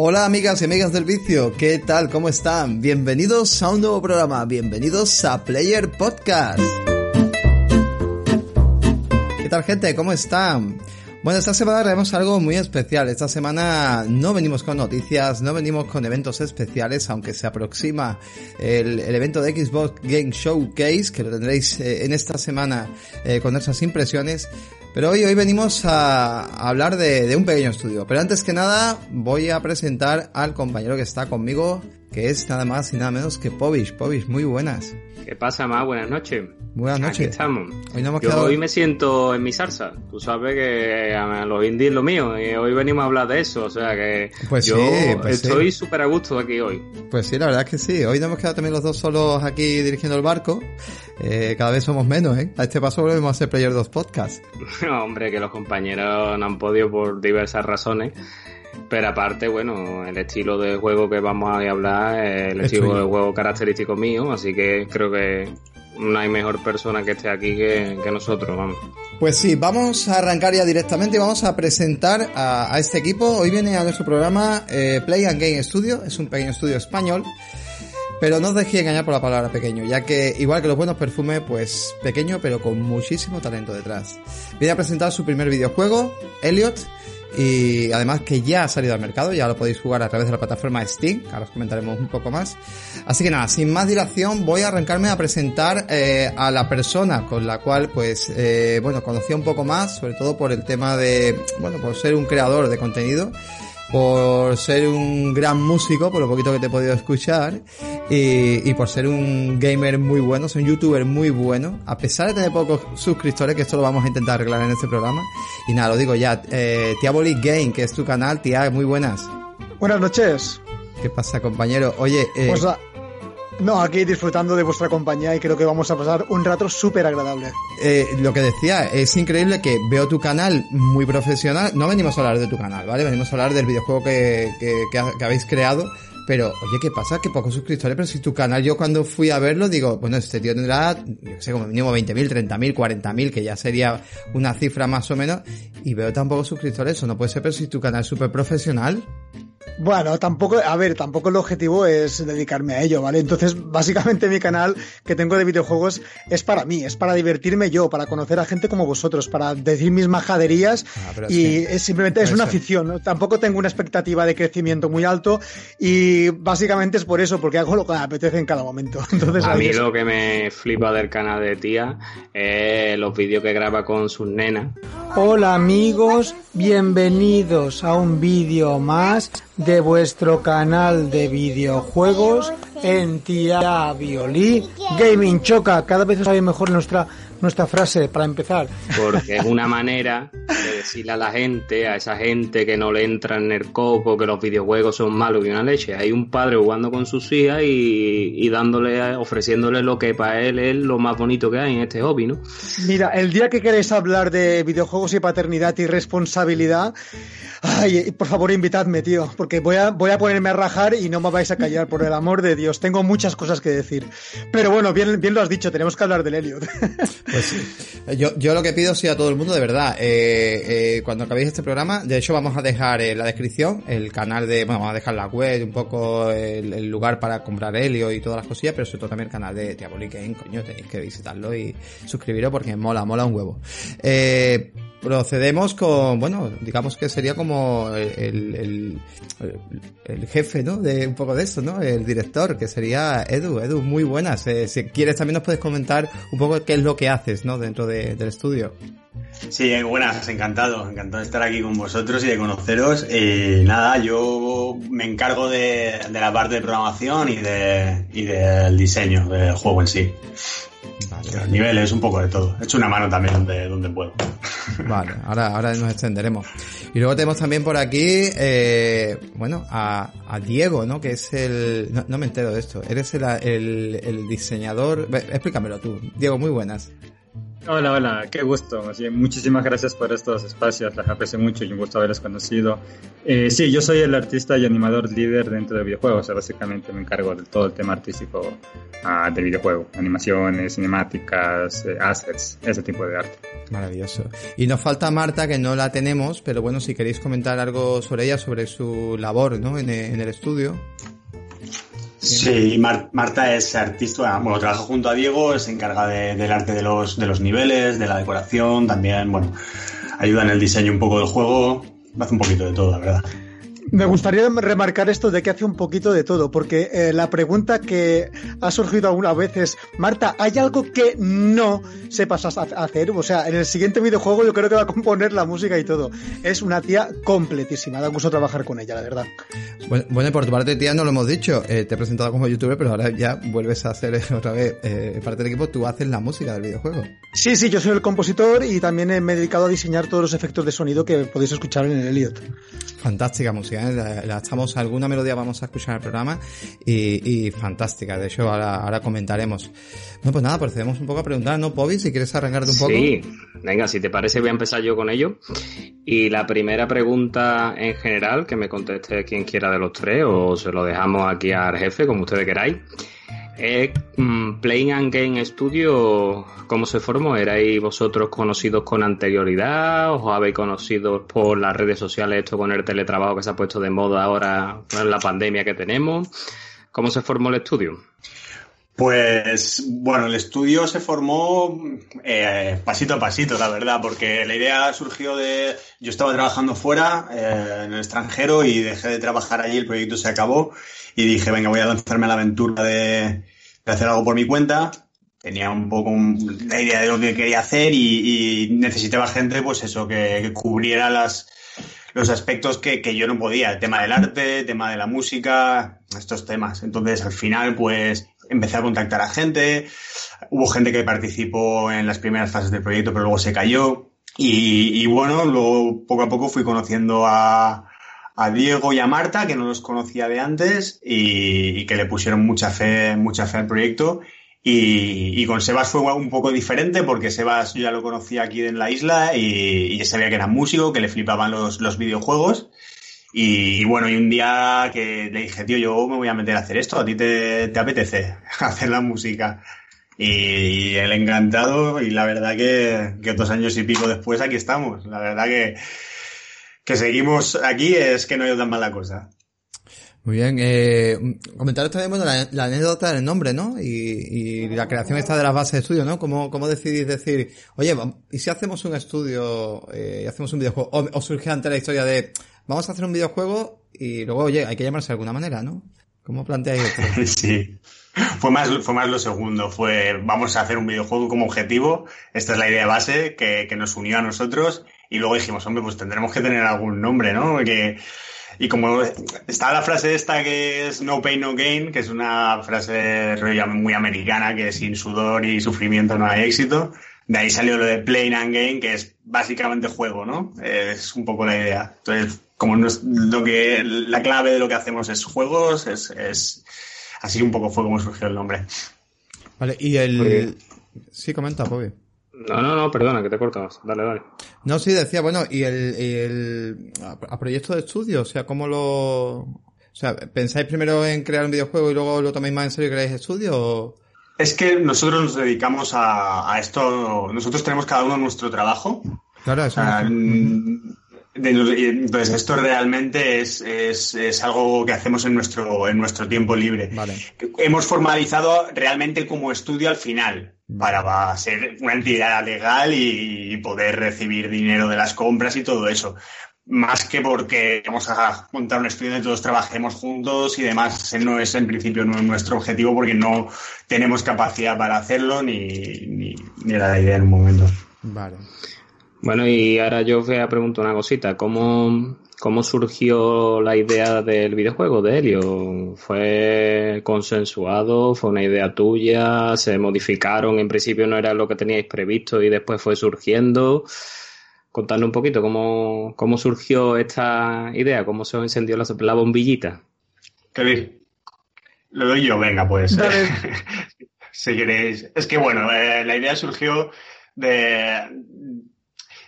Hola amigas y amigas del vicio, ¿qué tal? ¿Cómo están? Bienvenidos a un nuevo programa, bienvenidos a Player Podcast. ¿Qué tal gente? ¿Cómo están? Bueno, esta semana tenemos algo muy especial. Esta semana no venimos con noticias, no venimos con eventos especiales, aunque se aproxima el, el evento de Xbox Game Showcase, que lo tendréis eh, en esta semana eh, con nuestras impresiones. Pero hoy, hoy venimos a, a hablar de, de un pequeño estudio. Pero antes que nada, voy a presentar al compañero que está conmigo, que es nada más y nada menos que Povish. Povish, muy buenas. ¿Qué pasa, más? Buenas noches. Buenas noches. Aquí estamos. Hoy no hemos Yo quedado- hoy me siento en mi salsa. Tú sabes que a los indies es lo mío y hoy venimos a hablar de eso. O sea que Pues yo sí, pues estoy sí. súper a gusto aquí hoy. Pues sí, la verdad es que sí. Hoy nos hemos quedado también los dos solos aquí dirigiendo el barco. Eh, cada vez somos menos, ¿eh? A este paso volvemos a ser Player 2 Podcast. Hombre, que los compañeros no han podido por diversas razones. Pero aparte, bueno, el estilo de juego que vamos a hablar es el Es estilo de juego característico mío, así que creo que no hay mejor persona que esté aquí que, que nosotros, vamos. Pues sí, vamos a arrancar ya directamente y vamos a presentar a, a este equipo. Hoy viene a nuestro programa eh, Play and Game Studio, es un pequeño estudio español. Pero no os dejéis engañar por la palabra pequeño, ya que igual que los buenos perfumes, pues pequeño pero con muchísimo talento detrás. Viene a presentar su primer videojuego, Elliot, y además que ya ha salido al mercado, ya lo podéis jugar a través de la plataforma Steam, ahora os comentaremos un poco más. Así que nada, sin más dilación voy a arrancarme a presentar eh, a la persona con la cual pues eh, bueno conocía un poco más, sobre todo por el tema de bueno por ser un creador de contenido por ser un gran músico, por lo poquito que te he podido escuchar, y, y por ser un gamer muy bueno, soy un youtuber muy bueno, a pesar de tener pocos suscriptores, que esto lo vamos a intentar arreglar en este programa. Y nada, lo digo ya, eh, Tiabolic Game, que es tu canal, tía, muy buenas. Buenas noches. ¿Qué pasa, compañero? Oye, eh, Pues, no, aquí disfrutando de vuestra compañía y creo que vamos a pasar un rato súper agradable. eh, lo que decía, es increíble que veo tu canal muy profesional. No venimos a hablar de tu canal, ¿vale? Venimos a hablar del videojuego que, que, que ha- que habéis creado. Pero, oye, ¿qué pasa? Que pocos suscriptores, pero si tu canal, yo cuando fui a verlo, digo, bueno, este tío tendrá, yo sé, como mínimo 20.000, 30.000, 40.000, que ya sería una cifra más o menos, y veo tan pocos suscriptores, eso no puede ser, pero si tu canal es súper profesional, Bueno, tampoco, a ver, tampoco el objetivo es dedicarme a ello, ¿vale? Entonces, básicamente mi canal que tengo de videojuegos es para mí, es para divertirme yo, para conocer a gente como vosotros, para decir mis majaderías Ah, y es simplemente es una afición, ¿no? Tampoco tengo una expectativa de crecimiento muy alto y básicamente es por eso, porque hago lo que me apetece en cada momento. Entonces, A mí es- lo que me flipa del canal de tía es los vídeos que graba con sus nenas. Hola amigos, bienvenidos a un vídeo más de vuestro canal de videojuegos en Tía Violí Gaming Choca. Cada vez sabe mejor nuestra, nuestra frase para empezar. Porque es una manera de decirle a la gente, a esa gente que no le entra en el coco, que los videojuegos son malos y una leche. Hay un padre jugando con sus hijas y, y dándole, ofreciéndole lo que para él es lo más bonito que hay en este hobby, ¿no? Mira, el día que queréis hablar de videojuegos y paternidad y responsabilidad, ay, por favor invitadme, tío, porque voy a, voy a ponerme a rajar y no me vais a callar, por el amor de Dios. Tengo muchas cosas que decir. Pero bueno, bien, bien lo has dicho, tenemos que hablar del Elliot. Pues sí. Yo, yo lo que pido sí a todo el mundo, de verdad, eh, eh, cuando acabéis este programa, de hecho vamos a dejar en la descripción el canal de, bueno, vamos a dejar la web, un poco el, lugar para comprar helio y todas las cosillas, pero sobre todo también el canal de Diabolic Game, coño, tenéis que visitarlo y suscribiros porque mola, mola un huevo. Eh, procedemos con, bueno, digamos que sería como el, el, jefe, ¿no? De un poco de eso, ¿no? El director, que sería Edu. Edu, muy buenas. Eh, si quieres también nos puedes comentar un poco qué es lo que haces, ¿no? Dentro de- del estudio. Sí, buenas, encantado, encantado de estar aquí con vosotros y de conoceros. Y nada, yo me encargo de, de la parte de programación y, de, y del diseño del juego en sí. Vale, Los niveles, un poco de todo. He hecho una mano también donde, donde puedo. vale, ahora, ahora nos extenderemos. Y luego tenemos también por aquí, eh, bueno, a, a Diego, ¿no? Que es el... No, no me entero de esto. Eres el, el, el diseñador... Explícamelo tú. Diego, muy buenas. Hola, hola, qué gusto. Sí, muchísimas gracias por estos espacios, les aprecio mucho y un gusto haberlos conocido. Eh, sí, yo soy el artista y animador líder dentro de videojuegos, o sea, básicamente me encargo de todo el tema artístico ah, del videojuego, animaciones, cinemáticas, eh, assets, ese tipo de arte. Maravilloso. Y nos falta Marta, que no la tenemos, pero bueno, si queréis comentar algo sobre ella, sobre su labor, ¿no? En, en el estudio. Sí, Mar- Marta es artista, bueno, trabaja junto a Diego, se encarga de- del arte de los, de los niveles, de la decoración, también, bueno, ayuda en el diseño un poco del juego, hace un poquito de todo, la verdad. Me gustaría remarcar esto de que hace un poquito de todo, porque eh, la pregunta que ha surgido alguna vez es, Marta, ¿hay algo que no sepas ha- hacer? O sea, en el siguiente videojuego yo creo que va a componer la música y todo. Es una tía completísima, da gusto trabajar con ella, la verdad. Bueno, bueno, por tu parte, tía, no lo hemos dicho. Eh, te he presentado como youtuber, pero ahora ya vuelves a hacer otra vez eh, parte del equipo. Tú haces la música del videojuego. Sí, sí, yo soy el compositor y también eh, me he dedicado a diseñar todos los efectos de sonido que podéis escuchar en el Elliot. Fantástica música, ¿eh? la, estamos, alguna melodía vamos a escuchar el programa y, fantástica. De hecho, ahora, comentaremos. Bueno, pues nada, procedemos un poco a preguntar, ¿no, Pobi? Si quieres arrancarte un poco. Sí, venga, si te parece voy a empezar yo con ello. Y la primera pregunta en general, que me conteste quien quiera de los tres, o se lo dejamos aquí al jefe, como ustedes queráis. Es mm, Playing and Game Studio, ¿cómo se formó? ¿Erais vosotros conocidos con anterioridad? ¿Os habéis conocido por las redes sociales esto con el teletrabajo que se ha puesto de moda ahora con la pandemia que tenemos? ¿Cómo se formó el estudio? Pues bueno, el estudio se formó eh, pasito a pasito, la verdad, porque la idea surgió de... Yo estaba trabajando fuera, eh, en el extranjero, y dejé de trabajar allí, el proyecto se acabó, y dije, venga, voy a lanzarme a la aventura de, hacer algo por mi cuenta. Tenía un poco la idea de lo que quería hacer y, necesitaba gente, pues eso, que, cubriera los aspectos que, que yo no podía, el tema del arte, el tema de la música, estos temas. Entonces, al final, pues empecé a contactar a gente, hubo gente que participó en las primeras fases del proyecto, pero luego se cayó. Y, bueno, luego poco a poco fui conociendo a, Diego y a Marta, que no los conocía de antes, y, y que le pusieron mucha fe, mucha fe al proyecto. Y, con Sebas fue un poco diferente porque Sebas yo ya lo conocía aquí en la isla y, y sabía que era músico, que le flipaban los, los videojuegos. Y, y bueno, y un día que le dije, tío, yo me voy a meter a hacer esto, ¿a ti te, te apetece hacer la música? Y, él encantado y la verdad que, que dos años y pico después aquí estamos. La verdad que, que seguimos aquí es que no ha ido tan mal la cosa. Muy bien, eh, comentaros también, bueno, la, anécdota del nombre, ¿no? Y, y la creación esta de las bases de estudio, ¿no? ¿Cómo, cómo decidís decir, oye, ¿y si hacemos un estudio eh, y hacemos un videojuego? O, o surge antes la historia de, vamos a hacer un videojuego y luego, oye, hay que llamarse de alguna manera, ¿no? ¿Cómo planteáis esto? Sí. Fue más, fue más lo segundo, fue vamos a hacer un videojuego como objetivo, esta es la idea base que, que nos unió a nosotros y luego dijimos, hombre, pues tendremos que tener algún nombre, ¿no? Que, y como está la frase esta que es no pain, no gain, que es una frase muy americana, que sin sudor y sufrimiento no hay éxito, de ahí salió lo de play and game, que es básicamente juego, ¿no? Es un poco la idea. Entonces, como nos- lo que, la clave de lo que hacemos es juegos, es, es así un poco fue como surgió el nombre. Vale, y el... Sí, comenta, Pobi. No, no, no, perdona, que te cortas. Dale, dale. No, sí, decía, bueno, y el, y el a, a proyecto de estudio, o sea, ¿cómo lo... O sea, ¿pensáis primero en crear un videojuego y luego lo tomáis más en serio y creáis estudio? O... Es que nosotros nos dedicamos a, a esto, nosotros tenemos cada uno nuestro trabajo. Claro, eso y entonces esto realmente es, es, es algo que hacemos en nuestro, en nuestro tiempo libre. Vale. Hemos formalizado realmente como estudio al final para, ser una entidad legal y, poder recibir dinero de las compras y todo eso. Más que porque vamos a montar un estudio donde todos trabajemos juntos y demás. Ese no es en principio nuestro objetivo porque no tenemos capacidad para hacerlo ni, ni, ni era la idea en un momento. Vale. Bueno, y ahora yo os voy a preguntar una cosita. ¿Cómo, ¿Cómo surgió la idea del videojuego de Helio? ¿Fue consensuado? ¿Fue una idea tuya? ¿Se modificaron? En principio no era lo que teníais previsto y después fue surgiendo. Contadme un poquito cómo, cómo surgió esta idea, cómo se encendió la, la bombillita. Kevin, lo doy yo, venga, pues. Dale. si queréis. Es que bueno, eh, la idea surgió de,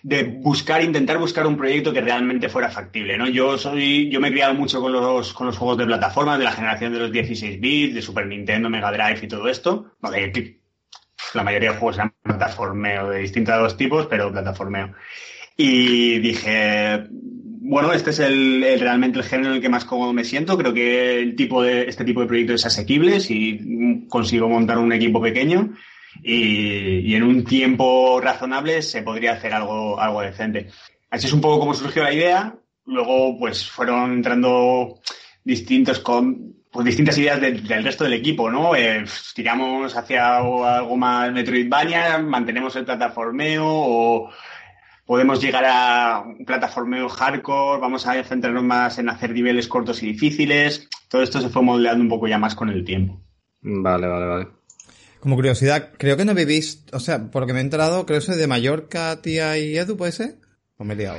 de buscar, intentar buscar un proyecto que realmente fuera factible, ¿no? Yo soy, yo me he criado mucho con los, con los juegos de plataformas de la generación de los 16 bits, de Super Nintendo, Mega Drive y todo esto. De- la mayoría de juegos eran plataformeo de distintos tipos, pero plataformeo. Y dije, bueno, este es el, el- realmente el género en el que más cómodo me siento. Creo que el tipo de, este tipo de proyecto es asequible si consigo montar un equipo pequeño y, en un tiempo razonable se podría hacer algo, algo decente. Así es un poco como surgió la idea. Luego, pues fueron entrando distintos con, pues, distintas ideas de- del resto del equipo, ¿no? Eh, tiramos hacia algo más Metroidvania, mantenemos el plataformeo o podemos llegar a un plataformeo hardcore, vamos a centrarnos más en hacer niveles cortos y difíciles. Todo esto se fue moldeando un poco ya más con el tiempo. Vale, vale, vale. Como curiosidad, creo que no vivís, o sea, por lo que me he enterado, creo que soy de Mallorca, tía y Edu, ¿puede ser? ¿O me he liado?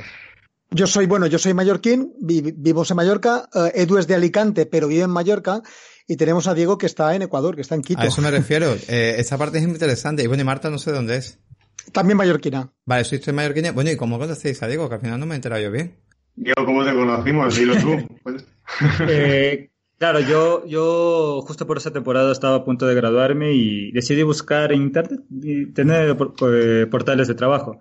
Yo soy, bueno, yo soy mallorquín, vi- vivo en Mallorca, eh, Edu es de Alicante, pero vive en Mallorca, y tenemos a Diego que está en Ecuador, que está en Quito. A eso me refiero. Eh, esta parte es interesante. Y bueno, y Marta no sé dónde es. También mallorquina. Vale, sois tres mallorquines. Bueno, ¿y cómo conocéis a Diego? Que al final no me he enterado yo bien. Yo, ¿cómo te conocimos? Dilo tú. Pues- Eh, claro, yo, yo justo por esa temporada estaba a punto de graduarme y decidí buscar en internet y tener eh, portales de trabajo.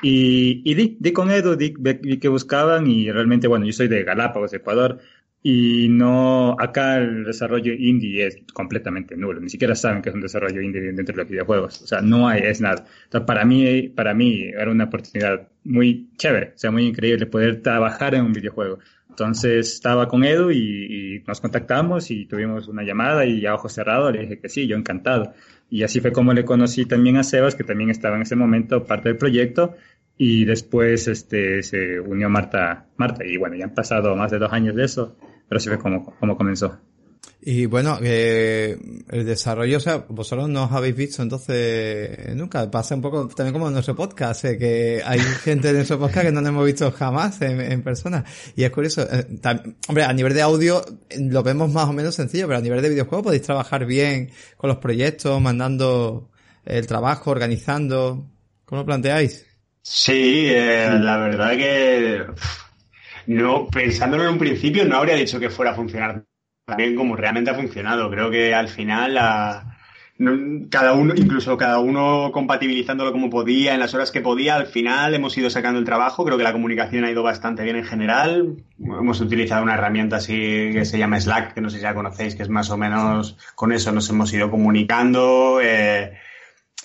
Y, y di, di con Edu, di, vi que buscaban y realmente, bueno, yo soy de Galápagos, Ecuador, y no, acá el desarrollo indie es completamente nulo, ni siquiera saben que es un desarrollo indie dentro de los videojuegos, o sea, no hay, es nada. Entonces, para mí, para mí era una oportunidad muy chévere, o sea, muy increíble poder trabajar en un videojuego. Entonces estaba con Edu y, nos contactamos y tuvimos una llamada y a ojo cerrado le dije que sí, yo encantado. Y así fue como le conocí también a Sebas, que también estaba en ese momento parte del proyecto. Y después este, se unió Marta, Marta. Y bueno, ya han pasado más de dos años de eso, pero así fue como, como comenzó. Y bueno, eh, el desarrollo, o sea, vosotros no os habéis visto entonces nunca. Pasa un poco también como en nuestro podcast, eh, que hay gente en nuestro podcast que no nos hemos visto jamás en, persona. Y es curioso. eh, hombre, a nivel de audio eh, lo vemos más o menos sencillo, pero a nivel de videojuego podéis trabajar bien con los proyectos, mandando el trabajo, organizando. ¿Cómo lo planteáis? Sí, eh, la verdad que no pensándolo en un principio no habría dicho que fuera a funcionar tan bien como realmente ha funcionado. Creo que al final cada uno, incluso cada uno compatibilizándolo como podía en las horas que podía, al final hemos ido sacando el trabajo. Creo que la comunicación ha ido bastante bien en general. Hemos utilizado una herramienta así que se llama Slack, que no sé si la conocéis, que es más o menos con eso nos hemos ido comunicando. eh,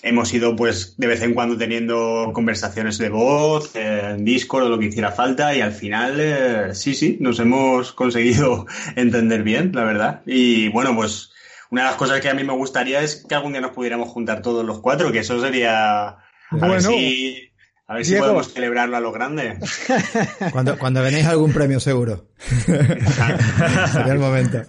hemos ido pues de vez en cuando teniendo conversaciones de voz, eh, en Discord o lo que hiciera falta y al final eh, sí, sí, nos hemos conseguido entender bien, la verdad. Y bueno, pues una de las cosas que a mí me gustaría es que algún día nos pudiera juntar todos los cuatro, que eso sería... A ver Bueno, si, a ver si podemos celebrarlo a lo grande. Cuando, cuando ganéis algún premio seguro. Sería el momento.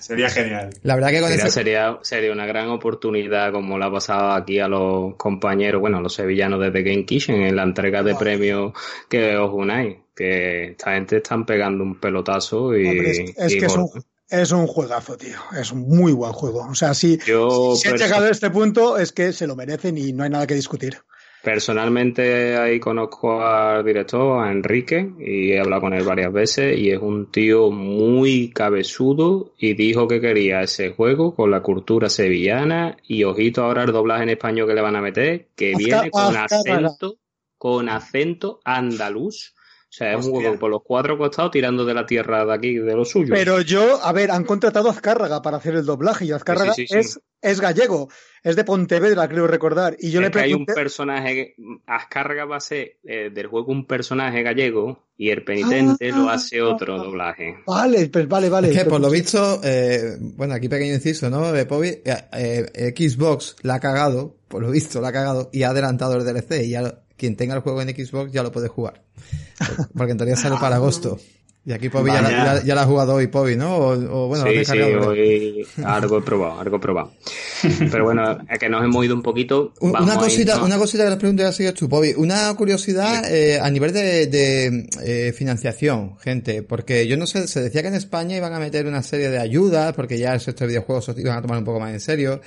Sería genial. La verdad que con Sería, ese... sería, sería una gran oportunidad como la ha pasado aquí a los compañeros, bueno, a los sevillanos de The Game Kitchen en la entrega de premios que os unáis. Que esta gente están pegando un pelotazo y. Hombre, es, es y que es un, es un juegazo, tío. Es un muy buen juego. O sea, si, Yo si han llegado a este punto es que se lo merecen y no hay nada que discutir. Personalmente ahí conozco al director, a Enrique, y he hablado con él varias veces, y es un tío muy cabezudo y dijo que quería ese juego con la cultura sevillana y ojito ahora el doblaje en español que le van a meter, que viene con acento, con acento andaluz. O sea, es un juego por los cuatro costados tirando de la tierra de aquí, de lo suyo. Pero yo, a ver, han contratado a Azcárraga para hacer el doblaje y Azcárraga Sí, sí, sí, sí. Es, es gallego, es de Pontevedra, creo recordar. Y yo es le que hay un pregunté. personaje, Azcárraga va a ser eh, del juego un personaje gallego y el penitente lo hace otro doblaje. Vale, pues vale, vale. Es que por lo visto, eh, bueno, aquí pequeño inciso, ¿no? Eh, Pobi, eh, eh, Xbox la ha cagado, por lo visto la ha cagado y ha adelantado el DLC y ya quien tenga el juego en Xbox ya lo puede jugar. Porque en teoría sale para agosto. Y aquí Pobi ya, la- Vaya. ya, ya la ha jugado hoy, Pobi, ¿no? O, o bueno, sí, sí, hoy algo he probado, algo he probado. Pero bueno, es que nos hemos ido un poquito. Vamos Una cosita, una cosita que les pregunto ya sigues tú, Pobi. Una curiosidad eh, a nivel de, de, eh, financiación, gente, porque yo no sé, se decía que en España iban a meter una serie de ayudas, porque ya el sector de videojuegos se iban a tomar un poco más en serio.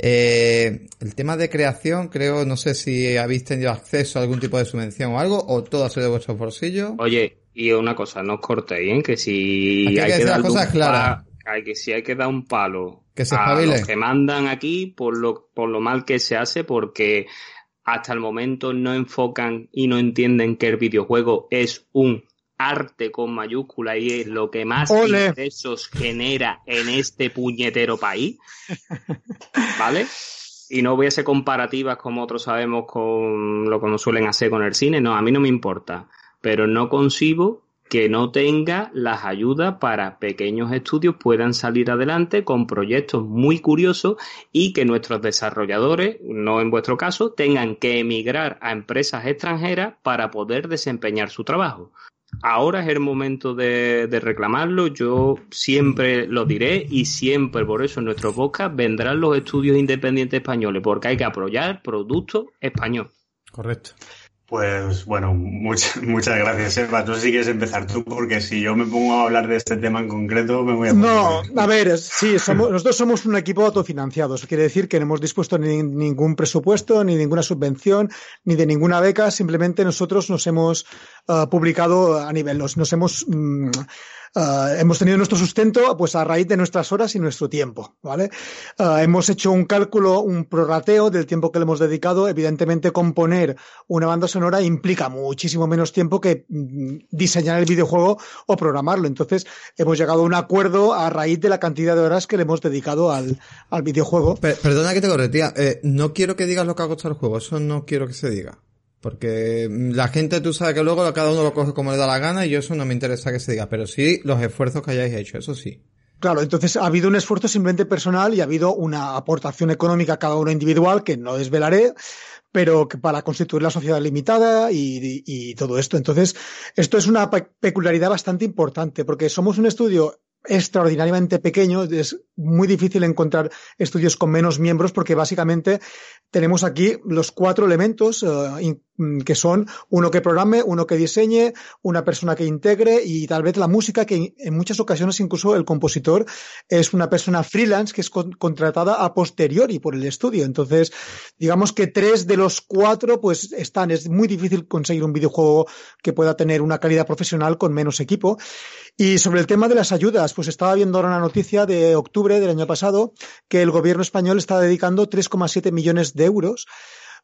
Eh, el tema de creación, creo, no sé si habéis tenido acceso a algún tipo de subvención o algo, o todo ha sido de vuestros bolsillos. Oye, y una cosa, no os cortéis, ¿eh? que si hay que hay que las darle cosas claras. hay que, si hay que dar un palo Que se a los que mandan aquí por lo, por lo mal que se hace, porque hasta el momento no enfocan y no entienden que el videojuego es un arte con mayúscula y es lo que más Ole. ingresos genera en este puñetero país. ¿Vale? Y no voy a hacer comparativas como otros sabemos con lo que nos suelen hacer con el cine. No, a mí no me importa. Pero no concibo que no tenga las ayudas para pequeños estudios puedan salir adelante con proyectos muy curiosos y que nuestros desarrolladores, no en vuestro caso, tengan que emigrar a empresas extranjeras para poder desempeñar su trabajo. Ahora es el momento de, de reclamarlo, yo siempre lo diré y siempre por eso en nuestro podcast vendrán los estudios independientes españoles, porque hay que apoyar producto español. Correcto. Pues bueno, muchas, muchas gracias, Eva. Tú si quieres empezar tú, porque si yo me pongo a hablar de este tema en concreto, me voy a No, a ver, sí, somos, nosotros somos un equipo autofinanciado. Eso quiere decir que no hemos dispuesto ni ningún presupuesto, ni ninguna subvención, ni de ninguna beca. Simplemente nosotros nos hemos ah, publicado a nivel, nos, nos hemos, mm, ah, hemos tenido nuestro sustento pues a raíz de nuestras horas y nuestro tiempo, ¿vale? Ah, hemos hecho un cálculo, un prorrateo del tiempo que le hemos dedicado. Evidentemente, componer una banda sonora implica muchísimo menos tiempo que mm, diseñar el videojuego o programarlo. Entonces, hemos llegado a un acuerdo a raíz de la cantidad de horas que le hemos dedicado al, al videojuego. Per- perdona que te corre, tía. Eh, no quiero que digas lo que ha costado el juego. Eso no quiero que se diga. Porque mm, la gente, tú sabes que luego cada uno lo coge como le da la gana y yo eso no me interesa que se diga. Pero sí los esfuerzos que hayáis hecho, eso sí. Claro, entonces ha habido un esfuerzo simplemente personal y ha habido una aportación económica a cada uno individual que no desvelaré, pero que para constituir la sociedad limitada y, todo esto. Entonces, esto es una pe- peculiaridad bastante importante porque somos un estudio extraordinariamente pequeño, es muy difícil encontrar estudios con menos miembros porque básicamente tenemos aquí los cuatro elementos eh, que son uno que programe, uno que diseñe, una persona que integre y tal vez la música que en muchas ocasiones incluso el compositor es una persona freelance que es con- contratada a posteriori por el estudio. Entonces, digamos que tres de los cuatro pues están. Es muy difícil conseguir un videojuego que pueda tener una calidad profesional con menos equipo. Y sobre el tema de las ayudas, pues estaba viendo ahora una noticia de octubre del año pasado que el gobierno español está dedicando 3,7 millones de euros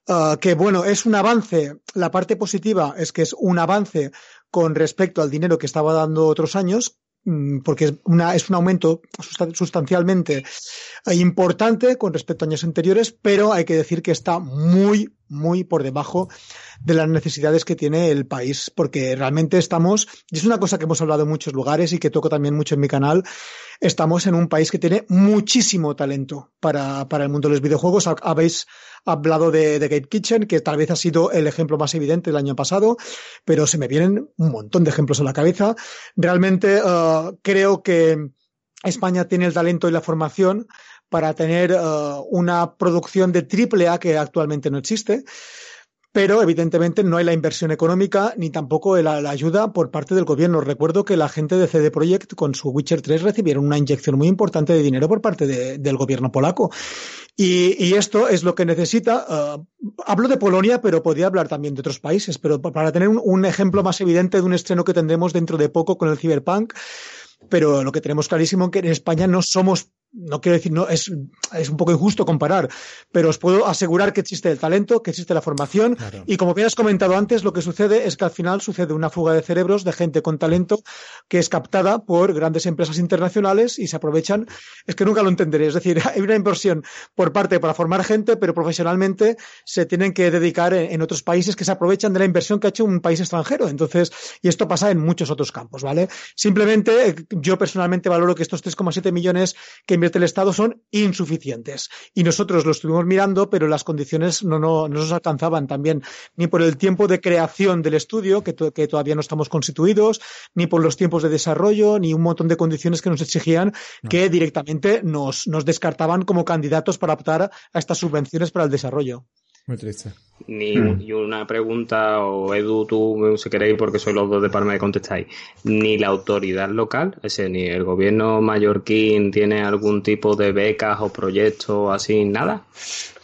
Ah, que bueno, es un avance. La parte positiva es que es un avance con respecto al dinero que estaba dando otros años, mm, porque es, una, es un aumento sustan- sustancialmente importante con respecto a años anteriores, pero hay que decir que está muy, muy por debajo de las necesidades que tiene el país, porque realmente estamos, y es una cosa que hemos hablado en muchos lugares y que toco también mucho en mi canal, estamos en un país que tiene muchísimo talento para, para el mundo de los videojuegos. Ha- Habéis hablado de, de Gate Kitchen, que tal vez ha sido el ejemplo más evidente del año pasado, pero se me vienen un montón de ejemplos a la cabeza. Realmente eh, creo que España tiene el talento y la formación para tener eh, una producción de triple A que actualmente no existe pero evidentemente no hay la inversión económica ni tampoco la, ayuda por parte del gobierno. Recuerdo que la gente de CD Projekt con su Witcher 3 recibieron una inyección muy importante de dinero por parte de- del gobierno polaco. Y, esto es lo que necesita. eh, hablo de Polonia, pero podría hablar también de otros países. Pero pa- para tener un, un ejemplo más evidente de un estreno que tendremos dentro de poco con el Cyberpunk, pero lo que tenemos clarísimo es que en España no somos, no quiero decir, no es, es un poco injusto comparar, pero os puedo asegurar que existe el talento, que existe la formación y como bien has comentado antes, lo que sucede es que al final sucede una fuga de cerebros de gente con talento que es captada por grandes empresas internacionales y se aprovechan. Es que nunca lo entenderé. Es decir, hay una inversión por parte para formar gente, pero profesionalmente se tienen que dedicar en, en otros países que se aprovechan de la inversión que ha hecho un país extranjero. Entonces, y esto pasa en muchos otros campos, ¿vale? Simplemente eh, yo personalmente valoro que estos 3,7 millones que miembros del Estado son insuficientes. Y nosotros lo estuvimos mirando, pero las condiciones no, no, no nos alcanzaban también, ni por el tiempo de creación del estudio, que, to- que todavía no estamos constituidos, ni por los tiempos de desarrollo, ni un montón de condiciones que nos exigían que directamente nos, nos descartaban como candidatos para optar a estas subvenciones para el desarrollo. Muy triste. Ni Hmm. y una pregunta, o Edu, tú, si queréis, porque sois los dos de Palma y contestáis. Ni la autoridad local, ese, ni el gobierno mallorquín tiene algún tipo de becas o proyectos así, nada.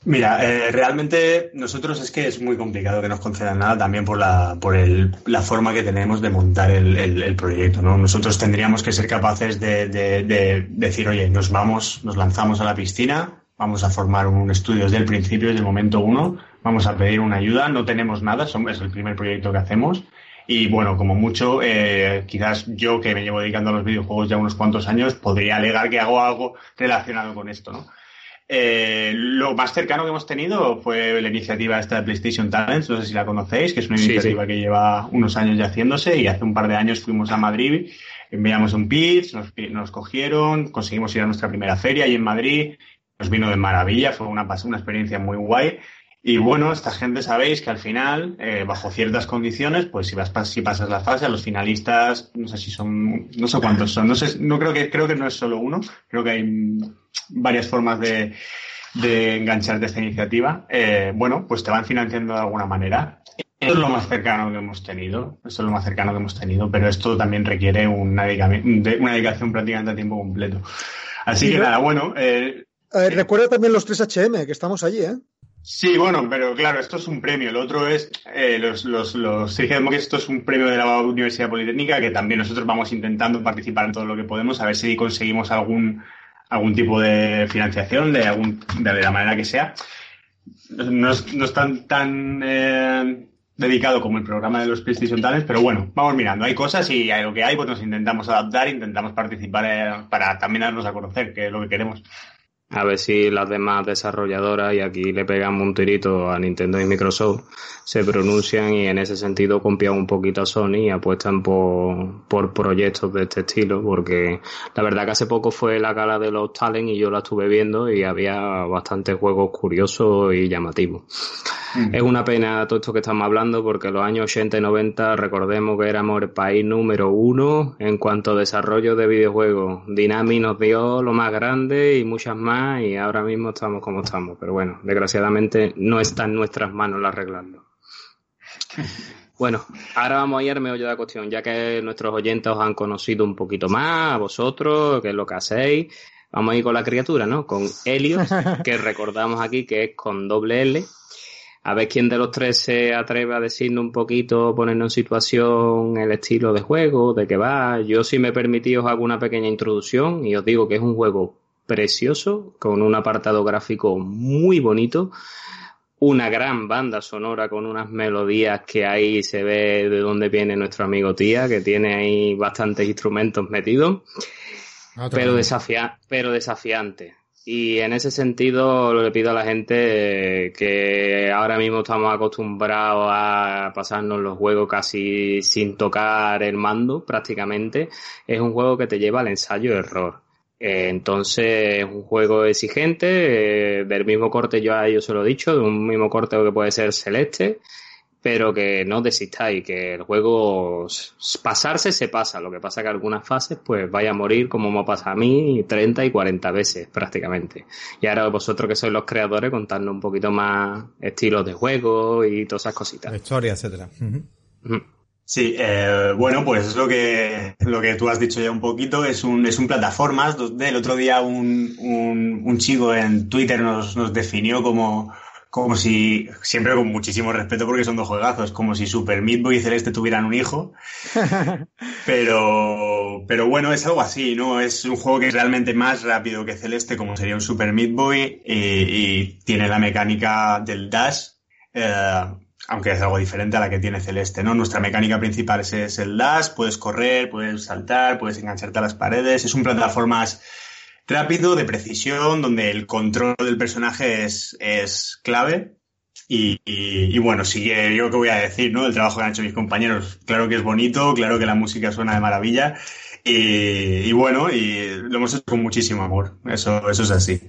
Mira, eh, realmente nosotros es que es muy complicado que nos concedan nada también por la, por el, la forma que tenemos de montar el, el- el proyecto, ¿no? Nosotros tendríamos que ser capaces de, de- de decir, oye, nos vamos, nos lanzamos a la piscina, vamos a formar un estudio desde el principio, desde el momento uno, vamos a pedir una ayuda, no tenemos nada, es el primer proyecto que hacemos. Y bueno, como mucho, eh, quizás yo que me llevo dedicando a los videojuegos ya unos cuantos años, podría alegar que hago algo relacionado con esto, ¿no? Eh, lo más cercano que hemos tenido fue la iniciativa esta de PlayStation Talents, no sé si la conocéis, que es una Sí, iniciativa que lleva unos años ya haciéndose y hace un par de años fuimos a Madrid, enviamos un pitch, nos, nos cogieron, conseguimos ir a nuestra primera feria y en Madrid nos vino de maravilla, fue una, una experiencia muy guay. Y bueno, esta gente sabéis que al final, eh, bajo ciertas condiciones, pues si vas si pasas la fase, a los finalistas, no sé si son, no sé cuántos son, no sé, no creo que creo que no es solo uno, creo que hay varias formas de, de engancharte a esta iniciativa. Eh, bueno, pues te van financiando de alguna manera. Eso es lo más cercano que hemos tenido, eso es lo más cercano que hemos tenido, pero esto también requiere una, dedica- de- una dedicación prácticamente a tiempo completo. Así que nada, bueno, eh, Eh, recuerda también los 3HM, que estamos allí, ¿eh? Sí, bueno, pero claro, esto es un premio. El otro es eh, los, los, los que esto es un premio de la Universidad Politécnica que también nosotros vamos intentando participar en todo lo que podemos, a ver si conseguimos algún algún tipo de financiación de algún de la manera que sea. No es, no es tan tan eh, dedicado como el programa de los PlayStation Talents, pero bueno, vamos mirando. Hay cosas y a lo que hay, pues nos intentamos adaptar, intentamos participar eh, para también darnos a conocer, que es lo que queremos. A ver si las demás desarrolladoras, y aquí le pegamos un tirito a Nintendo y Microsoft, se pronuncian y en ese sentido copian un poquito a Sony y apuestan por, por proyectos de este estilo, porque la verdad que hace poco fue la gala de los Talent y yo la estuve viendo y había bastantes juegos curiosos y llamativos. Es una pena todo esto que estamos hablando porque los años 80 y 90 recordemos que éramos el país número uno en cuanto a desarrollo de videojuegos. Dynami nos dio lo más grande y muchas más y ahora mismo estamos como estamos. Pero bueno, desgraciadamente no está en nuestras manos el arreglarlo. Bueno, ahora vamos a ir al meollo de la cuestión, ya que nuestros oyentes os han conocido un poquito más, a vosotros, qué es lo que hacéis. Vamos a ir con la criatura, ¿no? Con Helios, que recordamos aquí que es con doble L. A ver quién de los tres se atreve a decirnos un poquito, ponernos en situación el estilo de juego, de qué va. Yo, si me permitís, os hago una pequeña introducción y os digo que es un juego precioso, con un apartado gráfico muy bonito, una gran banda sonora con unas melodías que ahí se ve de dónde viene nuestro amigo Tía, que tiene ahí bastantes instrumentos metidos Otra pero, desafia pero desafiante. Y en ese sentido le pido a la gente eh, que ahora mismo estamos acostumbrados a pasarnos los juegos casi sin tocar el mando prácticamente. Es un juego que te lleva al ensayo-error. Eh, entonces es un juego exigente, eh, del mismo corte yo a ellos se lo he dicho, de un mismo corte que puede ser celeste, pero que no desistáis, que el juego pasarse se pasa, lo que pasa que algunas fases pues vaya a morir como me pasa a mí 30 y 40 veces prácticamente. Y ahora vosotros que sois los creadores contadnos un poquito más estilos de juego y todas esas La cositas. historia, etcétera. Sí, eh, bueno, pues es lo que, lo que tú has dicho ya un poquito, es un, es un plataformas. donde El otro día un, un, un chico en Twitter nos, nos definió como, como si, siempre con muchísimo respeto porque son dos juegazos, como si Super Meat Boy y Celeste tuvieran un hijo. Pero, pero bueno, es algo así, ¿no? Es un juego que es realmente más rápido que Celeste, como sería un Super Meat Boy, y, y tiene la mecánica del dash, eh, aunque es algo diferente a la que tiene Celeste, ¿no? Nuestra mecánica principal es, es el dash, puedes correr, puedes saltar, puedes engancharte a las paredes, es un plataformas rápido, de precisión, donde el control del personaje es, es clave. Y, y- y bueno, sigue, yo qué voy a decir, ¿no? El trabajo que han hecho mis compañeros. Claro que es bonito, claro que la música suena de maravilla. Y, y bueno, y lo hemos hecho con muchísimo amor. Eso, eso es así.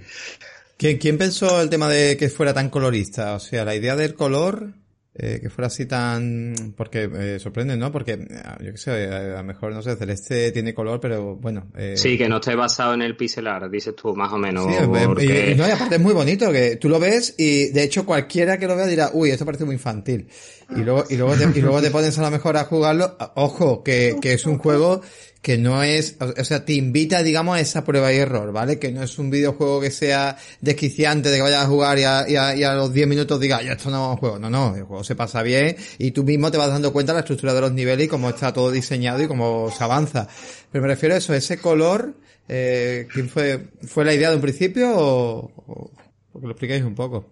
¿Quién, ¿Quién pensó el tema de que fuera tan colorista? O sea, la idea del color, eh, que fuera así tan... Porque eh, sorprende, ¿no? Porque, eh, yo qué sé, a lo mejor, no sé, Celeste tiene color, pero bueno... Eh, Sí, que no esté basado en el pixel art, dices tú, más o menos. Sí, eh, porque- y, y no, y aparte es muy bonito que tú lo ves y de hecho cualquiera que lo vea dirá, uy, esto parece muy infantil. Y luego, y luego te, y luego te pones a lo mejor a jugarlo. Ojo, que, que es un juego que no es, o sea, te invita, digamos, a esa prueba y error, ¿vale? Que no es un videojuego que sea desquiciante de que vayas a jugar y a, y a- los 10 minutos digas, ya esto no es un juego. No, no, el juego se pasa bien y tú mismo te vas dando cuenta de la estructura de los niveles y cómo está todo diseñado y cómo se avanza. Pero me refiero a eso, ese color, eh, ¿quién fue, fue la idea de un principio o, o- lo expliquéis un poco?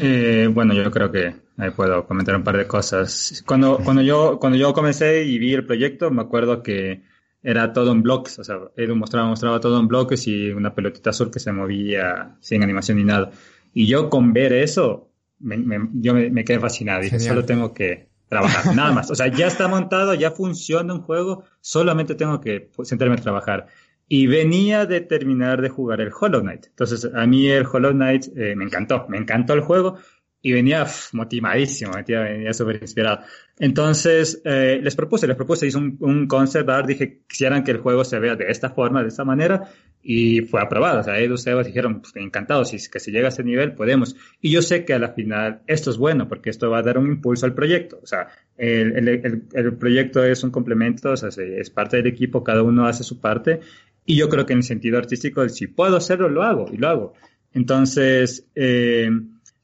Eh, bueno, yo creo que ahí puedo comentar un par de cosas. Cuando, cuando yo, cuando yo comencé y vi el proyecto, me acuerdo que era todo en blocks, o sea, Edu mostraba, mostraba todo en bloques y una pelotita azul que se movía sin animación ni nada. Y yo con ver eso, me, me- yo me, me quedé fascinado. Dije, Genial. solo tengo que trabajar, nada más. O sea, ya está montado, ya funciona un juego, solamente tengo que sentarme a trabajar. Y venía de terminar de jugar el Hollow Knight. Entonces, a mí el Hollow Knight eh, me encantó, me encantó el juego y venía pf, motivadísimo, venía, venía súper inspirado. Entonces, eh, les propuse, les propuse, hice un, un concept art, dije, quisieran que el juego se vea de esta forma, de esta manera, y fue aprobado. O sea, Sebas dijeron, pues, encantados, si que se llega a ese nivel, podemos. Y yo sé que a la final esto es bueno, porque esto va a dar un impulso al proyecto. O sea, el, el, el, el proyecto es un complemento, o sea, se- es parte del equipo, cada uno hace su parte, y yo creo que en el sentido artístico, si puedo hacerlo, lo hago, y lo hago. Entonces, eh,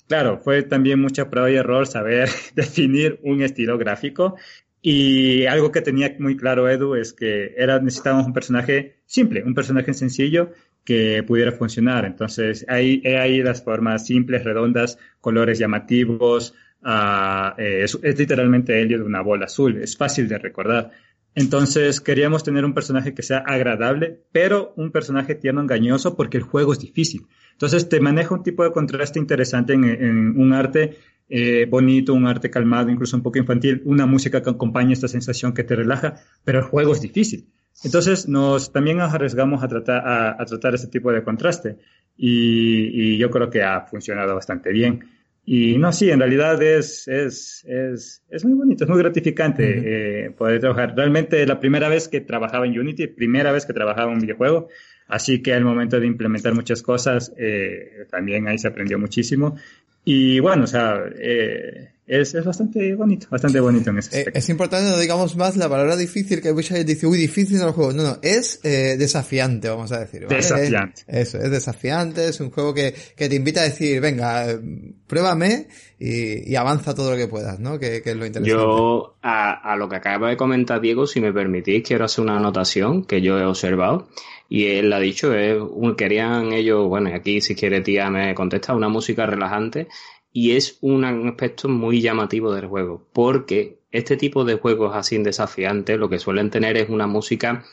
claro, fue también mucha prueba y error saber definir un estilo gráfico. Y algo que tenía muy claro Edu es que era, necesitábamos un personaje simple, un personaje sencillo que pudiera funcionar. Entonces, ahí, ahí las formas simples, redondas, colores llamativos. ah, eh, es, es literalmente Helio de una bola azul. Es fácil de recordar. Entonces, queríamos tener un personaje que sea agradable, pero un personaje tierno engañoso porque el juego es difícil. Entonces, te maneja un tipo de contraste interesante en, un arte eh, bonito, un arte calmado, incluso un poco infantil, una música que acompaña esta sensación que te relaja, pero el juego es difícil. Entonces nos también nos arriesgamos a tratar, a, tratar este tipo de contraste y, yo creo que ha funcionado bastante bien. Y no, sí, en realidad es, es, es, es muy bonito, es muy gratificante uh -huh. eh, poder trabajar. Realmente la primera vez que trabajaba en Unity, primera vez que trabajaba en un videojuego, así que al momento de implementar muchas cosas, eh, también ahí se aprendió muchísimo. Y bueno, o sea, eh, es, es, bastante bonito, bastante bonito en ese aspecto. Es importante, no digamos más la palabra difícil, que mucha gente dice, uy, difícil en el juego. No, no, es eh, desafiante, vamos a decir. ¿vale? Desafiante. Es, eso, es desafiante, es un juego que, que te invita a decir, venga, eh, pruébame y, y, avanza todo lo que puedas, ¿no? Que, que es lo interesante. Yo, a, a, lo que acaba de comentar Diego, si me permitís, quiero hacer una anotación que yo he observado. Y él ha dicho, eh, querían ellos, bueno, y aquí si quiere tía me contesta, una música relajante. Y es un aspecto muy llamativo del juego, porque este tipo de juegos así desafiantes lo que suelen tener es una música,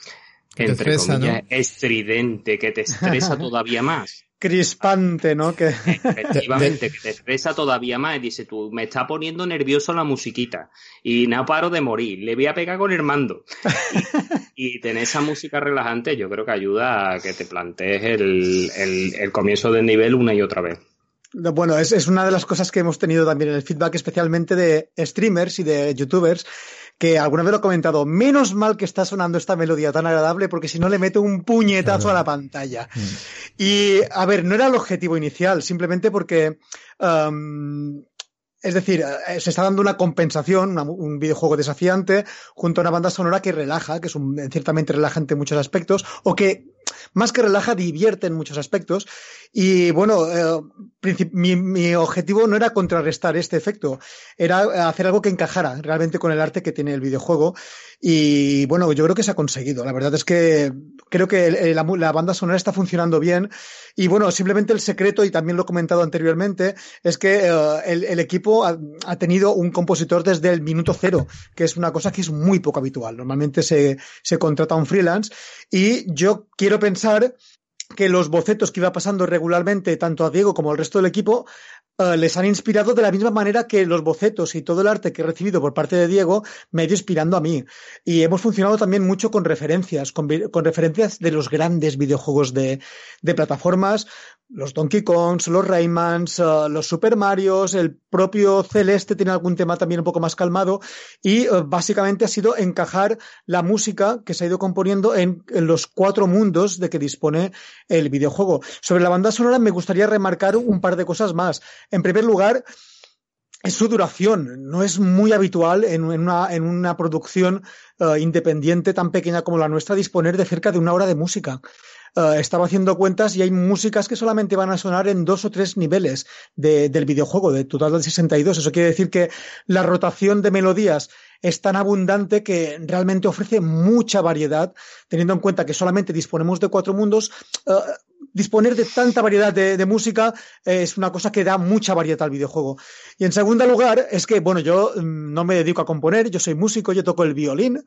entre estresa, comillas, ¿no? estridente, que te estresa todavía más. Crispante, ¿no? Que... Efectivamente, que te estresa todavía más. Y dice, tú, me está poniendo nervioso la musiquita. Y no paro de morir. Le voy a pegar con el mando. y, y, tener esa música relajante, yo creo que ayuda a que te plantees el, el, el comienzo del nivel una y otra vez. Bueno, es, es, una de las cosas que hemos tenido también en el feedback, especialmente de streamers y de youtubers, que alguna vez lo he comentado, menos mal que está sonando esta melodía tan agradable, porque si no le meto un puñetazo a la pantalla. Mm. Y, a ver, no era el objetivo inicial, simplemente porque... Um, es decir, se está dando una compensación, una, un videojuego desafiante, junto a una banda sonora que relaja, que es un, ciertamente relajante en muchos aspectos, o que más que relaja, divierte en muchos aspectos. Y bueno, eh, mi, mi, objetivo no era contrarrestar este efecto, era hacer algo que encajara realmente con el arte que tiene el videojuego. Y bueno, yo creo que se ha conseguido. La verdad es que creo que la, la banda sonora está funcionando bien. Y bueno, simplemente el secreto, y también lo he comentado anteriormente, es que uh, el, el, equipo ha, ha, tenido un compositor desde el minuto cero, que es una cosa que es muy poco habitual. Normalmente se, se contrata un freelance. Y yo quiero pensar que los bocetos que iba pasando regularmente, tanto a Diego como al resto del equipo, eh, les han inspirado de la misma manera que los bocetos y todo el arte que he recibido por parte de Diego me ha ido inspirando a mí. Y hemos funcionado también mucho con referencias, con, referencias de los grandes videojuegos de, de plataformas, los Donkey Kongs, los Raymans, eh, los Super Marios, el propio Celeste tiene algún tema también un poco más calmado y eh, básicamente ha sido encajar la música que se ha ido componiendo en, los cuatro mundos de que dispone el videojuego. Sobre la banda sonora me gustaría remarcar un par de cosas más. En primer lugar, es su duración. No es muy habitual en, en una, en una producción eh, independiente tan pequeña como la nuestra disponer de cerca de una hora de música. Eh, estaba haciendo cuentas y hay músicas que solamente van a sonar en dos o tres niveles de- del videojuego, de total del 62. Eso quiere decir que la rotación de melodías es tan abundante que realmente ofrece mucha variedad, teniendo en cuenta que solamente disponemos de cuatro mundos. eh, disponer de tanta variedad de, música eh, es una cosa que da mucha variedad al videojuego. Y en segundo lugar, es que, bueno, yo mm, no me dedico a componer, yo soy músico, yo toco el violín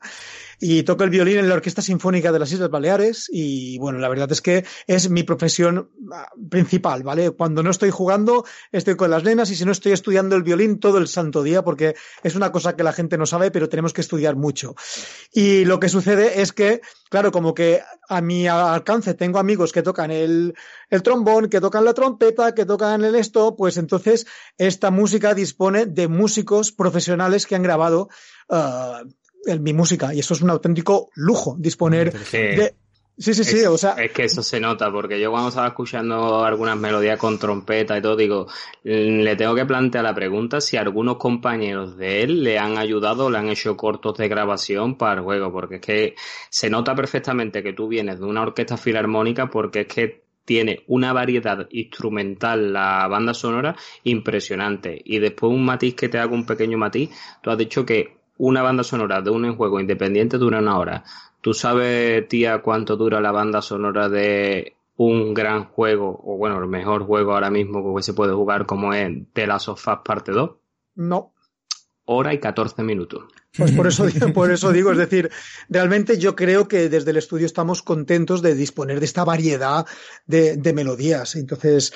y toco el violín en la Orquesta Sinfónica de las Islas Baleares y, bueno, la verdad es que es mi profesión ah, principal, ¿vale? Cuando no estoy jugando, estoy con las nenas y si no estoy estudiando el violín todo el santo día porque es una cosa que la gente no sabe, pero tenemos que estudiar mucho. Y lo que sucede es que, claro, como que a mi alcance tengo amigos que tocan el, el trombón, que tocan la trompeta, que tocan el esto, pues entonces esta música dispone de músicos profesionales que han grabado ah, mi música y eso es un auténtico lujo disponer Sí. de... Sí, sí, sí, es, o sea, es que eso se nota, porque yo cuando estaba escuchando algunas melodías con trompeta y todo, digo, le tengo que plantear la pregunta si algunos compañeros de él le han ayudado le han hecho cortos de grabación para el juego, porque es que se nota perfectamente que tú vienes de una orquesta filarmónica porque es que tiene una variedad instrumental la banda sonora impresionante. Y después un matiz que te hago un pequeño matiz, tú has dicho que una banda sonora de un juego independiente dura una hora. ¿Tú sabes, tía, cuánto dura la banda sonora de un gran juego, o bueno, el mejor juego ahora mismo que se puede jugar como es The Last of Us Parte 2? no, Hora y 14 minutos. Pues por eso, digo- por eso digo, es decir, realmente yo creo que desde el estudio estamos contentos de disponer de esta variedad de, de melodías. Entonces,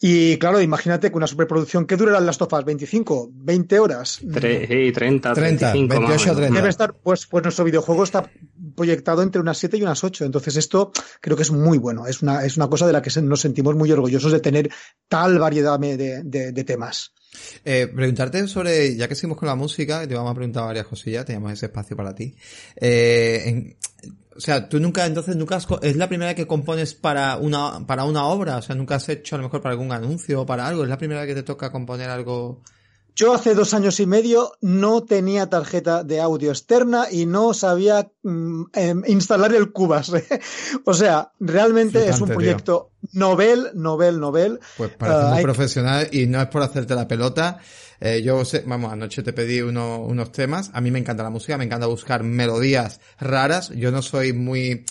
y claro, imagínate que una superproducción que dura las tofas 25, 20 horas. Tre- sí, 30, 30, 35 más o 28, menos. 30. Debe estar, pues, pues nuestro videojuego está proyectado entre unas 7 y unas 8. Entonces esto creo que es muy bueno. Es una, es una cosa de la que se- nos sentimos muy orgullosos de tener tal variedad de, de- de temas. Eh, preguntarte sobre, ya que seguimos con la música, te vamos a preguntar varias cosillas, teníamos ese espacio para ti. Eh, en- o sea, tú nunca, entonces nunca has es la primera vez que compones para una, para una obra, o sea, nunca has hecho a lo mejor para algún anuncio o para algo, es la primera vez que te toca componer algo. Yo hace dos años y medio no tenía tarjeta de audio externa y no sabía mm, em, instalar el Cubase. o sea, realmente es un proyecto novel, novel, novel. Pues parece muy hay- profesional y no es por hacerte la pelota. Eh, yo sé, vamos, anoche te pedí uno- unos temas. A mí me encanta la música, me encanta buscar melodías raras. Yo no soy muy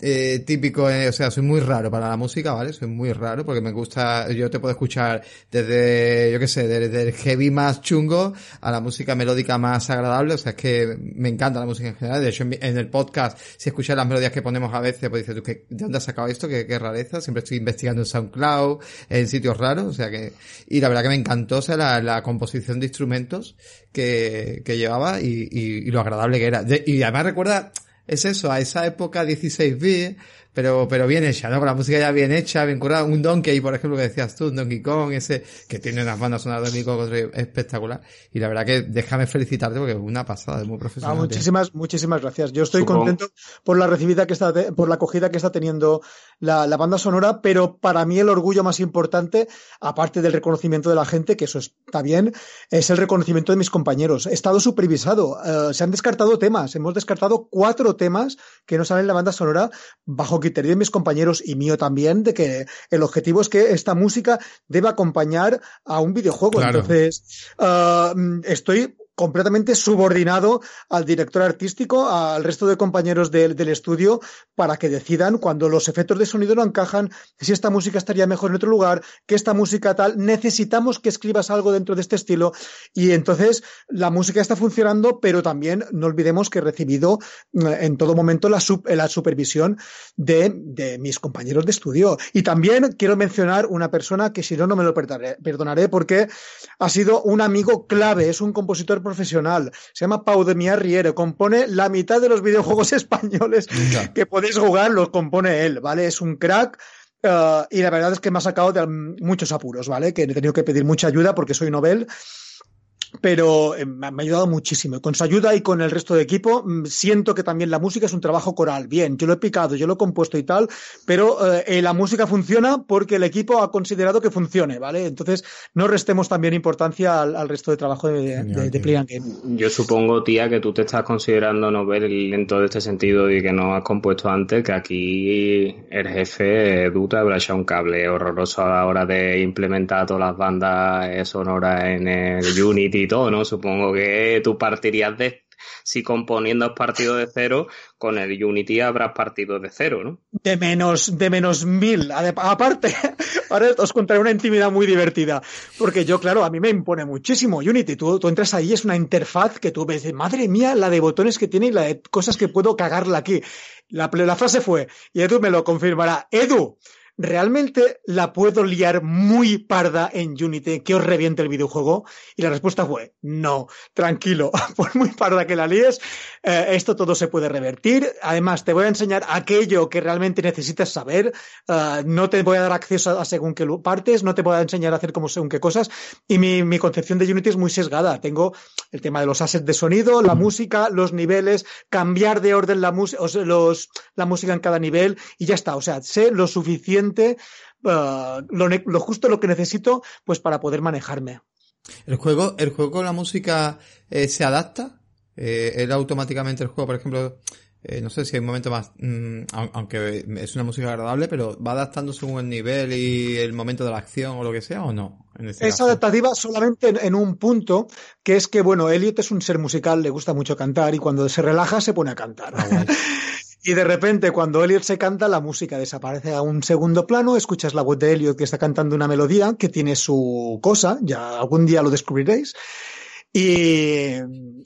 eh, típico, eh, o sea, soy muy raro para la música, ¿vale? Soy muy raro porque me gusta, yo te puedo escuchar desde, yo qué sé, desde el heavy más chungo a la música melódica más agradable, o sea, es que me encanta la música en general. De hecho, en, mi- en el podcast, si escuchas las melodías que ponemos a veces, pues dices tú, ¿qué- ¿de dónde has sacado esto? ¿Qué, qué rareza? Siempre estoy investigando en SoundCloud, en sitios raros, o sea que, y la verdad que me encantó, o sea, la, la composición de instrumentos que, que llevaba y, y, y lo agradable que era. Y además recuerda, es eso, a esa época 16 bit, pero, pero bien hecha, ¿no? Con la música ya bien hecha, bien curada. Un Donkey, por ejemplo, que decías tú, un Donkey Kong, ese, que tiene unas bandas sonoras de Donkey Kong espectacular. Y la verdad que déjame felicitarte porque es una pasada, es muy Ah, profesional. tío. muchísimas, muchísimas gracias. Yo estoy Supongo- contento por la recibida que está, por la acogida que está teniendo la, la banda sonora, pero para mí el orgullo más importante, aparte del reconocimiento de la gente, que eso está bien, es el reconocimiento de mis compañeros. He estado supervisado, eh, se han descartado temas, hemos descartado cuatro temas que no salen en la banda sonora bajo criterio de mis compañeros y mío también, de que el objetivo es que esta música debe acompañar a un videojuego. Claro. Entonces, eh, estoy completamente subordinado al director artístico, al resto de compañeros del, del estudio, para que decidan cuando los efectos de sonido no encajan, si esta música estaría mejor en otro lugar, que esta música tal, necesitamos que escribas algo dentro de este estilo. Y entonces la música está funcionando, pero también no olvidemos que he recibido eh, en todo momento la, la supervisión de, de mis compañeros de estudio. Y también quiero mencionar una persona que si no, no me lo perdonaré porque ha sido un amigo clave, es un compositor profesional, se llama Pau de Mier Riere, compone la mitad de los videojuegos españoles que podéis jugar, los compone él, ¿vale? Es un crack. eh, y la verdad es que me ha sacado de muchos apuros, ¿vale? Que he tenido que pedir mucha ayuda porque soy novel pero eh, me ha ayudado muchísimo. Con su ayuda y con el resto de equipo, mm, siento que también la música es un trabajo coral. Bien, yo lo he picado, yo lo he compuesto y tal, pero eh, eh, la música funciona porque el equipo ha considerado que funcione, ¿vale? Entonces, no restemos también importancia al, al resto de trabajo de, de- Genial, de. Play and Game. Yo supongo, tía, que tú te estás considerando novel en todo este sentido y que no has compuesto antes, que aquí el jefe Edu te habrá echado un cable horroroso a la hora de implementar todas las bandas sonoras en el Unity todo, ¿no? Supongo que tú partirías de, si componiendo has partido de cero, con el Unity habrás partido de cero, ¿no? De menos, de menos mil. Aparte, ahora os contaré una intimidad muy divertida. Porque yo, claro, a mí me impone muchísimo Unity. Tú, tú entras ahí, es una interfaz que tú ves, madre mía, la de botones que tiene y la de cosas que puedo cagarla aquí. La, la frase fue, y Edu me lo confirmará, Edu, ¿realmente la puedo liar muy parda en Unity que os reviente el videojuego? Y la respuesta fue, no, tranquilo, por muy parda que la líes, eh, esto todo se puede revertir. Además, te voy a enseñar aquello que realmente necesitas saber. Eh, no te voy a dar acceso a, según qué partes, no te voy a enseñar a hacer como según qué cosas. Y mi, mi concepción de Unity es muy sesgada. Tengo el tema de los assets de sonido, la música, los niveles, cambiar de orden la, o sea, los, la música en cada nivel y ya está. O sea, sé lo suficiente, eh, lo, justo lo que necesito pues para poder manejarme. ¿El juego, el juego con la música eh, se adapta? Eh, ¿Él automáticamente el juego, por ejemplo, eh, no sé si hay un momento más, mm, au- aunque es una música agradable, pero va adaptando según el nivel y el momento de la acción o lo que sea o no? En este Es caso. adaptativa solamente en, en un punto, que es que, bueno, Elliot es un ser musical, le gusta mucho cantar y cuando se relaja se pone a cantar. Ah. Y de repente, cuando Elliot se canta, la música desaparece a un segundo plano, escuchas la voz de Elliot que está cantando una melodía que tiene su cosa, ya algún día lo descubriréis. Y,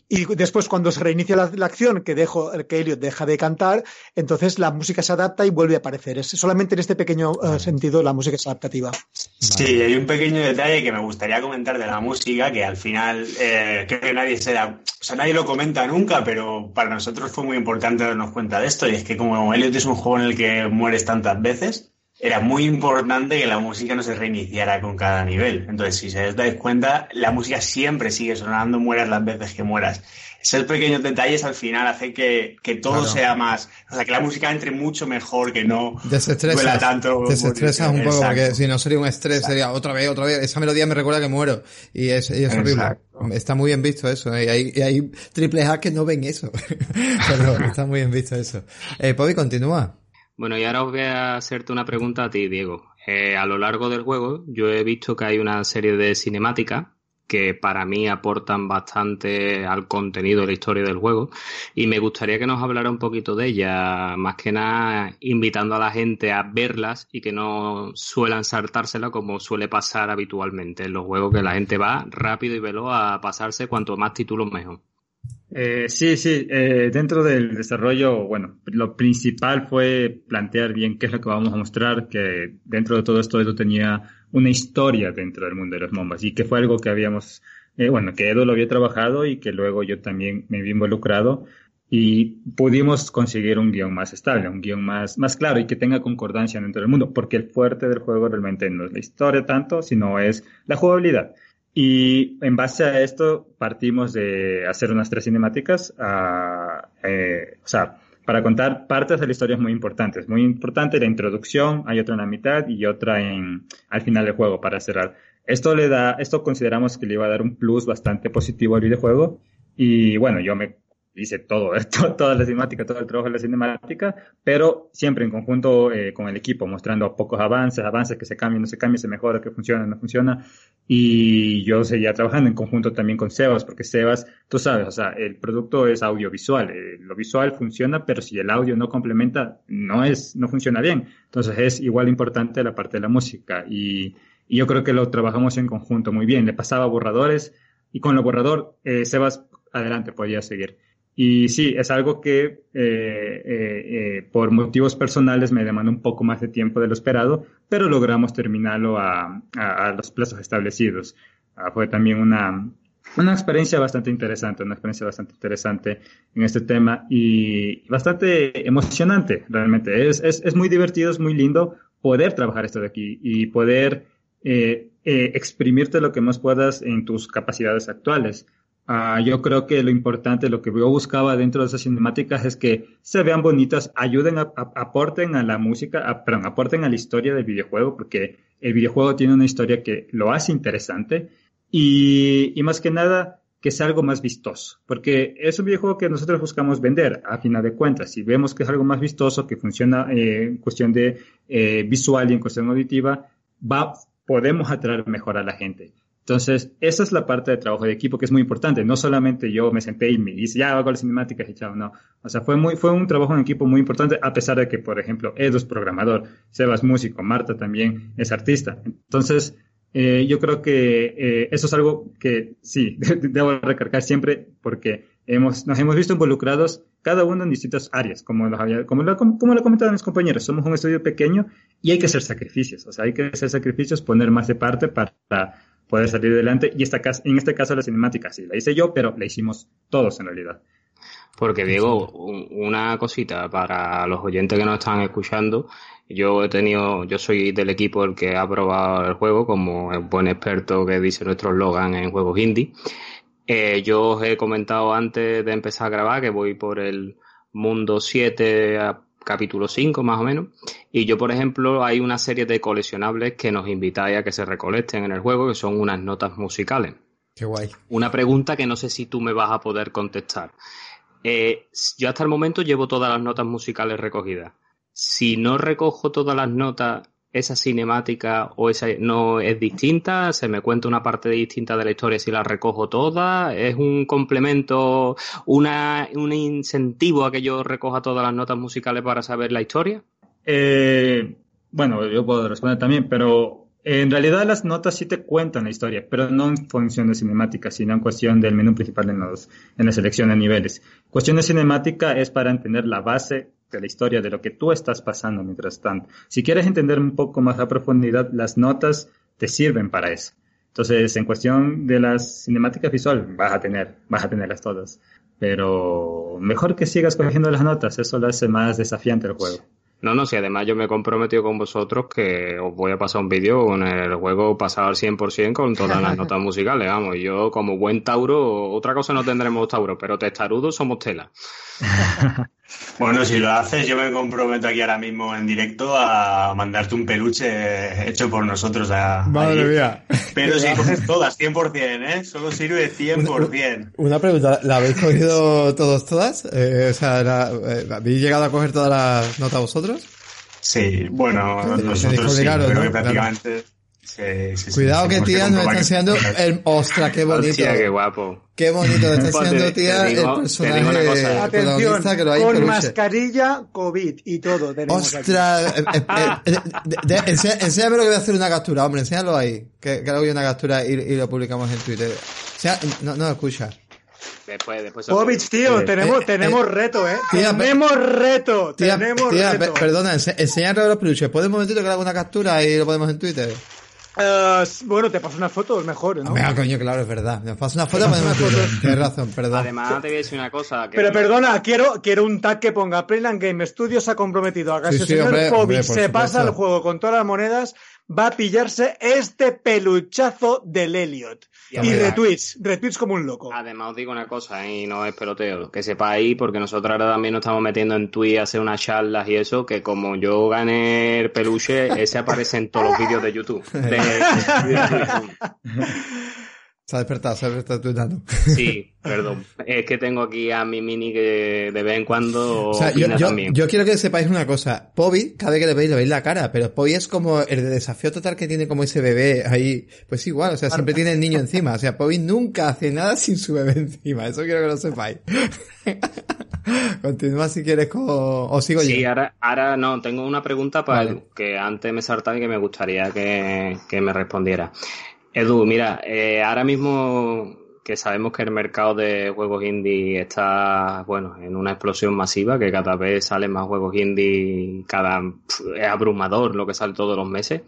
y después, cuando se reinicia la, la acción, que, dejo, que Elliot deja de cantar, entonces la música se adapta y vuelve a aparecer. Es solamente en este pequeño eh, sentido la música es adaptativa. Sí, hay un pequeño detalle que me gustaría comentar de la música, que al final eh, creo que nadie se da, o sea, nadie lo comenta nunca, pero para nosotros fue muy importante darnos cuenta de esto, y es que como Elliot es un juego en el que mueres tantas veces, era muy importante que la música no se reiniciara con cada nivel. Entonces, si se os dais cuenta, la música siempre sigue sonando, mueras las veces que mueras. Esos pequeños detalles al final hacen que, que todo Claro. sea más, o sea, que la música entre mucho mejor, que no duela tanto. desestresas un poco Exacto. porque si no sería un estrés, sería otra vez, otra vez. Esa melodía me recuerda que muero y es, y es horrible. Exacto. Está muy bien visto eso. ¿eh? Y hay, y hay triple A que no ven eso. Pero está muy bien visto eso. Eh, Pobi, continúa. Bueno, y ahora os voy a hacerte una pregunta a ti, Diego. Eh, a lo largo del juego, yo he visto que hay una serie de cinemáticas que para mí aportan bastante al contenido de la historia del juego y me gustaría que nos hablara un poquito de ella, más que nada invitando a la gente a verlas y que no suelan saltársela como suele pasar habitualmente en los juegos que la gente va rápido y veloz a pasarse cuanto más títulos mejor. Eh, sí, sí, eh, dentro del desarrollo, bueno, lo principal fue plantear bien qué es lo que vamos a mostrar, que dentro de todo esto Edu tenía una historia dentro del mundo de los MOBAs y que fue algo que habíamos, eh, bueno, que Edu lo había trabajado y que luego yo también me vi involucrado y pudimos conseguir un guion más estable, un guion más, más claro y que tenga concordancia dentro del mundo, porque el fuerte del juego realmente no es la historia tanto, sino es la jugabilidad. Y en base a esto partimos de hacer unas tres cinemáticas, a, eh, o sea, para contar partes de la historia muy importantes. Muy importante la introducción, hay otra en la mitad y otra en, al final del juego para cerrar. Esto le da, esto consideramos que le iba a dar un plus bastante positivo al videojuego. Y bueno, yo me hice todo, esto, toda la cinemática, todo el trabajo de la cinemática, pero siempre en conjunto eh, con el equipo, mostrando pocos avances, avances que se cambian, no se cambian, se mejora, que funciona, no funciona. Y yo seguía trabajando en conjunto también con Sebas, porque Sebas, tú sabes, o sea, el producto es audiovisual, eh, lo visual funciona, pero si el audio no complementa, no es, no funciona bien. Entonces es igual importante la parte de la música y, y yo creo que lo trabajamos en conjunto muy bien. Le pasaba borradores y con el borrador, eh, Sebas, adelante, podía seguir. Y sí, es algo que eh, eh, eh, por motivos personales me demanda un poco más de tiempo de lo esperado, pero logramos terminarlo a, los plazos establecidos. Ah, fue también una, una experiencia bastante interesante, una experiencia bastante interesante en este tema y bastante emocionante, realmente. Es, es, es muy divertido, es muy lindo poder trabajar esto de aquí y poder exprimirte lo que más puedas en tus capacidades actuales. Uh, yo creo que lo importante, lo que yo buscaba dentro de esas cinemáticas es que se vean bonitas, ayuden, a, aporten a la música, perdón, aporten a la historia del videojuego, porque el videojuego tiene una historia que lo hace interesante y, y más que nada que sea algo más vistoso, porque es un videojuego que nosotros buscamos vender a final de cuentas. Si vemos que es algo más vistoso, que funciona eh, en cuestión de eh, visual y en cuestión auditiva, va, podemos atraer mejor a la gente. Entonces, esa es la parte de trabajo de equipo que es muy importante. No solamente yo me senté y me hice, ya hago las cinemáticas y chao, no. O sea, fue muy, fue un trabajo en equipo muy importante, a pesar de que, por ejemplo, Edu es programador, Sebas músico, Marta también es artista. Entonces, eh, yo creo que eh, eso es algo que sí, debo recargar siempre porque hemos, nos hemos visto involucrados cada uno en distintas áreas, como, los había, como, lo, como lo comentaban mis compañeros, somos un estudio pequeño y hay que hacer sacrificios, o sea, hay que hacer sacrificios, poner más de parte para poder salir adelante. Y esta, en este caso la cinemática sí, la hice yo, pero la hicimos todos en realidad. Porque Diego, una cosita para los oyentes que nos están escuchando, yo he tenido, yo soy del equipo el que ha probado el juego como el buen experto que dice nuestro slogan en juegos indie. Eh, yo os he comentado antes de empezar a grabar que voy por el mundo 7 capítulo 5 más o menos. Y yo, por ejemplo, hay una serie de coleccionables que nos invitáis a que se recolecten en el juego, que son unas notas musicales. Qué guay. Una pregunta que no sé si tú me vas a poder contestar. Eh, yo hasta el momento llevo todas las notas musicales recogidas. Si no recojo todas las notas, esa cinemática o esa no es distinta, se me cuenta una parte distinta de la historia si la recojo toda, es un complemento, una, un incentivo a que yo recoja todas las notas musicales para saber la historia. Eh, bueno, yo puedo responder también, pero en realidad las notas sí te cuentan la historia, pero no en función de cinemática, sino en cuestión del menú principal en, los, en la selección de niveles. Cuestión de cinemática es para entender la base de la historia, de lo que tú estás pasando mientras tanto. Si quieres entender un poco más a profundidad, las notas te sirven para eso. Entonces, en cuestión de las cinemáticas visuales, vas a tener, vas a tenerlas todas. Pero mejor que sigas cogiendo las notas, eso lo hace más desafiante el juego. No, no, si además yo me he comprometido con vosotros que os voy a pasar un vídeo con el juego pasado al 100% con todas las notas musicales, vamos, yo como buen Tauro, otra cosa no tendremos Tauro, pero testarudos somos tela. Bueno, si lo haces, yo me comprometo aquí ahora mismo en directo a mandarte un peluche hecho por nosotros. A, Madre allí. mía. Pero si coges todas, 100%, ¿eh? Solo sirve 100%. Una, una pregunta, ¿la habéis cogido todos, todas? Eh, o sea, la, eh, ¿habéis llegado a coger todas las notas vosotros? Sí, bueno, nosotros sí, creo ¿no? que prácticamente... Claro. Sí, sí, Cuidado que tía nos está enseñando el... ¡Ostras, qué bonito! Hostia, qué guapo. Qué bonito está enseñando tía digo, el personaje Atención, que lo hay con peluche. mascarilla, COVID y todo. tenemos. ¡Ostras! eh, eh, eh, enséñame lo que voy a hacer una captura, hombre, enséñalo ahí. Que, que hago yo una captura y, y lo publicamos en Twitter. O sea, no, no escucha. Después, después... Povich, tío, tenemos, eh, tenemos eh, reto, ¿eh? tía, tenemos reto, Tía, tenemos tía, reto. pe- perdona, ense- enséñame los peluches. ¿Puedes un momentito que le hago una captura y lo ponemos en Twitter? Eh, bueno, te paso unas fotos mejor, ¿no? Venga, coño, claro, es verdad. Me pasa una foto ponemos en Twitter. Tienes razón, perdón. Además, te voy a decir una cosa. Que Pero perdona, quiero, quiero un tag que ponga Playland Game Studios se ha comprometido a que Sí, si el sí, señor hombre, Povich hombre, se supuesto. pasa el juego con todas las monedas, va a pillarse este peluchazo del Elliot. Y retweets, retweets como un loco. Además os digo una cosa, y no es peloteo, que sepáis, porque nosotros ahora también nos estamos metiendo en Twitch a hacer unas charlas y eso, que como yo gané el peluche, ese aparece en todos los vídeos de YouTube. De- de YouTube. Se ha despertado, se ha despertado tu enano. Sí, perdón. Es que tengo aquí a mi mini que de vez en cuando O sea, yo, opina yo- también. yo quiero que sepáis una cosa. Pobi, cada vez que le veis, le veis la cara, pero Pobi es como el de desafío total que tiene como ese bebé ahí. Pues igual, o sea, siempre tiene el niño encima. O sea, Pobi nunca hace nada sin su bebé encima. Eso quiero que lo sepáis. Continúa si quieres con... O sigo Sí, yo. ahora, ahora no, tengo una pregunta para Vale. Edu, que antes me saltaba y que me gustaría que, que me respondiera. Edu, mira, eh, ahora mismo que sabemos que el mercado de juegos indie está, bueno, en una explosión masiva, que cada vez salen más juegos indie, cada, es abrumador lo que sale todos los meses.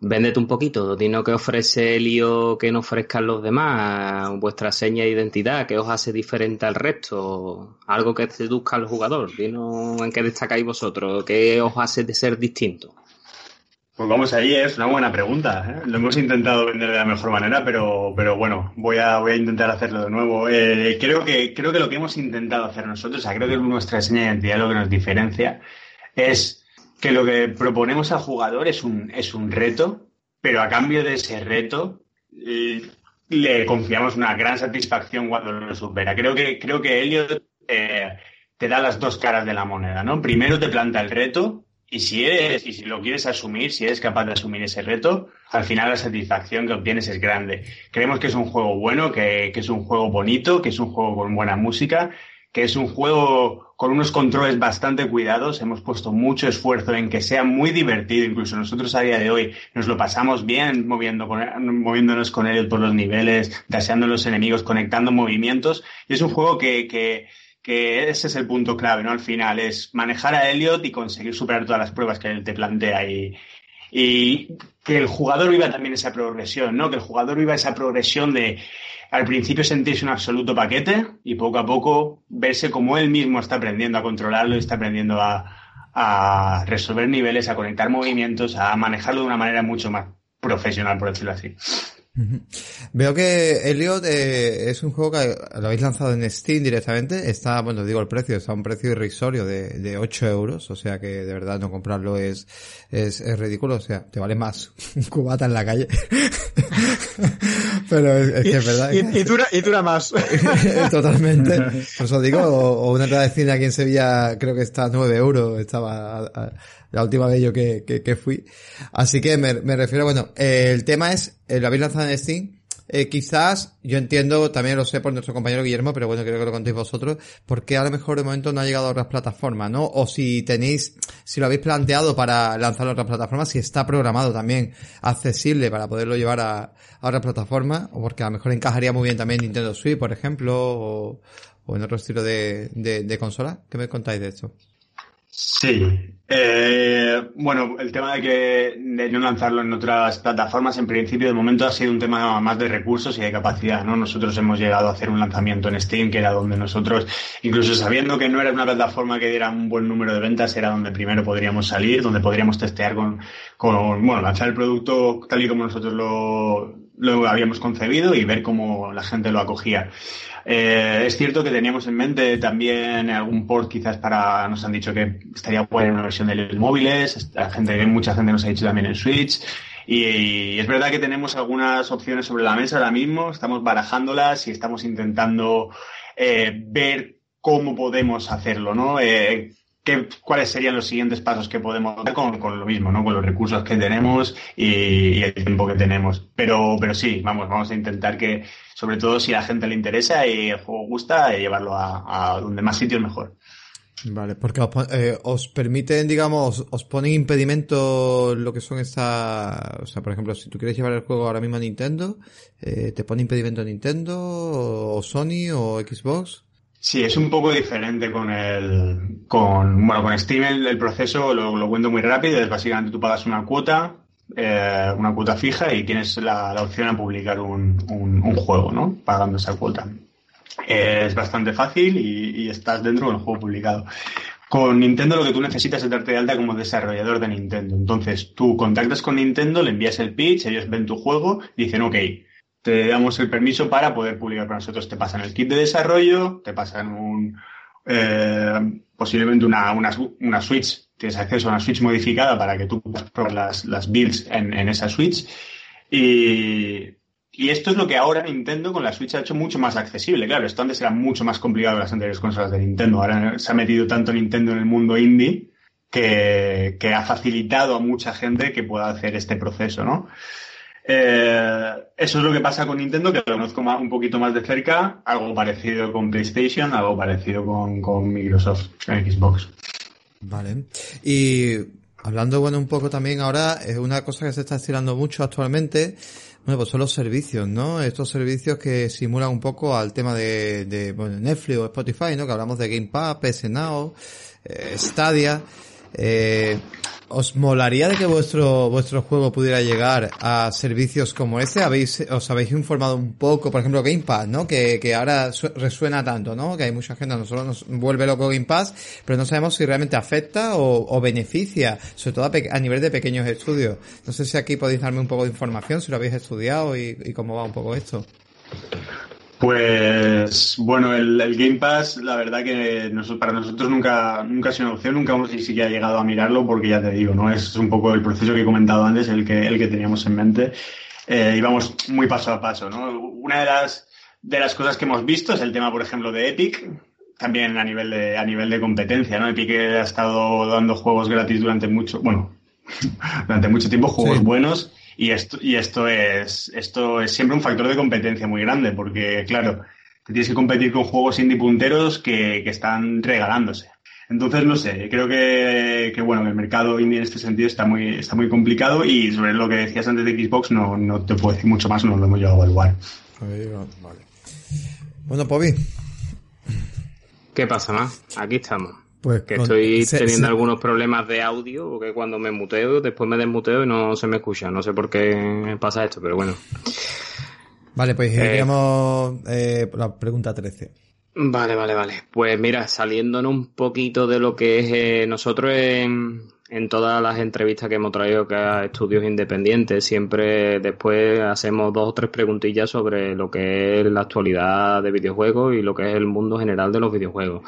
Véndete un poquito, dinos qué ofrece Helio que no ofrezcan los demás, vuestra seña de identidad, qué os hace diferente al resto, algo que seduzca al jugador, dinos en qué destacáis vosotros, qué os hace de ser distinto. Pues vamos ahí, es una buena pregunta. ¿eh? Lo hemos intentado vender de la mejor manera, pero, pero bueno, voy a, voy a intentar hacerlo de nuevo. Eh, creo, que, creo que lo que hemos intentado hacer nosotros, o sea, creo que nuestra seña de identidad lo que nos diferencia es que lo que proponemos al jugador es un, es un reto, pero a cambio de ese reto eh, le confiamos una gran satisfacción cuando lo supera. Creo que, creo que Elliot te da las dos caras de la moneda, ¿no? Primero te planta el reto y si eres, y si lo quieres asumir, si eres capaz de asumir ese reto, al final la satisfacción que obtienes es grande. Creemos que es un juego bueno, que, es un juego bonito, que es un juego con buena música, que es un juego con unos controles bastante cuidados. Hemos puesto mucho esfuerzo en que sea muy divertido. Incluso nosotros a día de hoy nos lo pasamos bien moviendo con- moviéndonos con él por los niveles, daseando a los enemigos, conectando movimientos. Y es un juego que, que, que ese es el punto clave, ¿no? Al final es manejar a Elliot y conseguir superar todas las pruebas que él te plantea y, y que el jugador viva también esa progresión, ¿no? Que el jugador viva esa progresión de al principio sentirse un absoluto paquete y poco a poco verse como él mismo está aprendiendo a controlarlo y está aprendiendo a, a resolver niveles, a conectar movimientos, a manejarlo de una manera mucho más profesional, por decirlo así. Veo que Elliot eh, es un juego que lo habéis lanzado en Steam directamente. Está, bueno, digo el precio, está a un precio irrisorio de, de 8 euros. O sea que de verdad no comprarlo es, es, es ridículo. O sea, te vale más un cubata en la calle. Pero es, es que es verdad. Y, y dura, y dura más. Totalmente. Por eso digo, o, o una entrada de cine aquí en Sevilla creo que está a 9 euros, estaba a- a- la última vez yo que, que, que fui. Así que me, me refiero, bueno, eh, el tema es, eh, lo habéis lanzado en Steam, eh, quizás, yo entiendo, también lo sé por nuestro compañero Guillermo, pero bueno, creo que lo contéis vosotros, porque a lo mejor de momento no ha llegado a otras plataformas, ¿no? O si tenéis, si lo habéis planteado para lanzarlo a otras plataformas, si está programado también accesible para poderlo llevar a, a otras plataformas, o porque a lo mejor encajaría muy bien también Nintendo Switch, por ejemplo, o, o en otro estilo de, de, de consola. ¿Qué me contáis de esto? Sí. Eh, bueno, el tema de que de no lanzarlo en otras plataformas, en principio, de momento ha sido un tema más de recursos y de capacidad, ¿no? Nosotros hemos llegado a hacer un lanzamiento en Steam, que era donde nosotros, incluso sabiendo que no era una plataforma que diera un buen número de ventas, era donde primero podríamos salir, donde podríamos testear con, con bueno, lanzar el producto tal y como nosotros lo, lo habíamos concebido y ver cómo la gente lo acogía. Eh, es cierto que teníamos en mente también algún port quizás para, nos han dicho que estaría buena una versión de los móviles, mucha gente nos ha dicho también en Switch. Y, y es verdad que tenemos algunas opciones sobre la mesa ahora mismo, estamos barajándolas y estamos intentando eh, ver cómo podemos hacerlo, ¿no? Eh, qué, cuáles serían los siguientes pasos que podemos dar con, con, lo mismo, ¿no? Con los recursos que tenemos y, el tiempo que tenemos. Pero, pero sí, vamos, vamos a intentar que, sobre todo si a la gente le interesa y el juego gusta, eh, llevarlo a, a donde más sitios mejor. Vale, porque os, eh, os, permiten, digamos, os ponen impedimentos lo que son estas, o sea, por ejemplo, si tú quieres llevar el juego ahora mismo a Nintendo, eh, te pone impedimento Nintendo o Sony o Xbox. Sí, es un poco diferente con el, con, bueno, con Steam el, proceso lo, lo, cuento muy rápido, es básicamente tú pagas una cuota, eh, una cuota fija y tienes la, la opción a publicar un, un, juego, ¿no? Pagando esa cuota. Es bastante fácil y, y, estás dentro del juego publicado. Con Nintendo lo que tú necesitas es darte de alta como desarrollador de Nintendo. Entonces tú contactas con Nintendo, le envías el pitch, ellos ven tu juego, dicen ok, te damos el permiso para poder publicar para nosotros. Te pasan el kit de desarrollo, te pasan un eh, posiblemente una, una, Switch, tienes acceso a una Switch modificada para que tú puedas probar las, las builds en, en esa Switch y, Y esto es lo que ahora Nintendo con la Switch ha hecho mucho más accesible. Claro, esto antes era mucho más complicado que las anteriores consolas de Nintendo. Ahora se ha metido tanto Nintendo en el mundo indie que, que ha facilitado a mucha gente que pueda hacer este proceso, ¿no? Eh, eso es lo que pasa con Nintendo, que lo conozco más- un poquito más de cerca, algo parecido con PlayStation, algo parecido con, con Microsoft, con Xbox. Vale. Y hablando, bueno, un poco también ahora, es una cosa que se está estirando mucho actualmente, bueno, pues son los servicios, ¿no? Estos servicios que simulan un poco al tema de, bueno, Netflix o Spotify, ¿no? Que hablamos de Game Pass, PS Now, eh, Stadia. Eh, ¿Os molaría de que vuestro vuestro juego pudiera llegar a servicios como este? ¿Habéis, os habéis informado un poco, por ejemplo, Game Pass, ¿no? Que, que ahora su- resuena tanto, ¿no? Que hay mucha gente, a nosotros nos vuelve loco Game Pass, pero no sabemos si realmente afecta o, beneficia, sobre todo a, a nivel de pequeños estudios. No sé si aquí podéis darme un poco de información, si lo habéis estudiado y cómo va un poco esto. Pues bueno, el, el Game Pass, la verdad que nos- para nosotros nunca, nunca ha sido una opción, nunca hemos ni siquiera llegado a mirarlo porque ya te digo, ¿no? Es un poco el proceso que he comentado antes, el que, el que teníamos en mente. Eh, íbamos muy paso a paso, ¿no? Una de las, de las cosas que hemos visto es el tema, por ejemplo, de Epic, también a nivel de, a nivel de competencia, ¿no? Epic ha estado dando juegos gratis durante mucho, bueno, durante mucho tiempo, juegos Sí. buenos, y esto, y esto es, esto es siempre un factor de competencia muy grande, porque claro, te tienes que competir con juegos indie punteros que, que están regalándose. Entonces, no sé, creo que, que bueno, el mercado indie en este sentido está muy, está muy complicado y sobre lo que decías antes de Xbox no, no te puedo decir mucho más, no lo hemos llegado a evaluar. Vale. Bueno, Pobi, ¿Qué pasa más? Aquí estamos. Pues Que estoy se- teniendo se- algunos problemas de audio, porque cuando me muteo, después me desmuteo y no se me escucha. No sé por qué pasa esto, pero bueno. Vale, pues Eh, iríamos eh, la pregunta 13. Vale, vale, vale. Pues mira, saliéndonos un poquito de lo que es eh, nosotros en, en todas las entrevistas que hemos traído que a estudios independientes, siempre después hacemos dos o tres preguntillas sobre lo que es la actualidad de videojuegos y lo que es el mundo general de los videojuegos.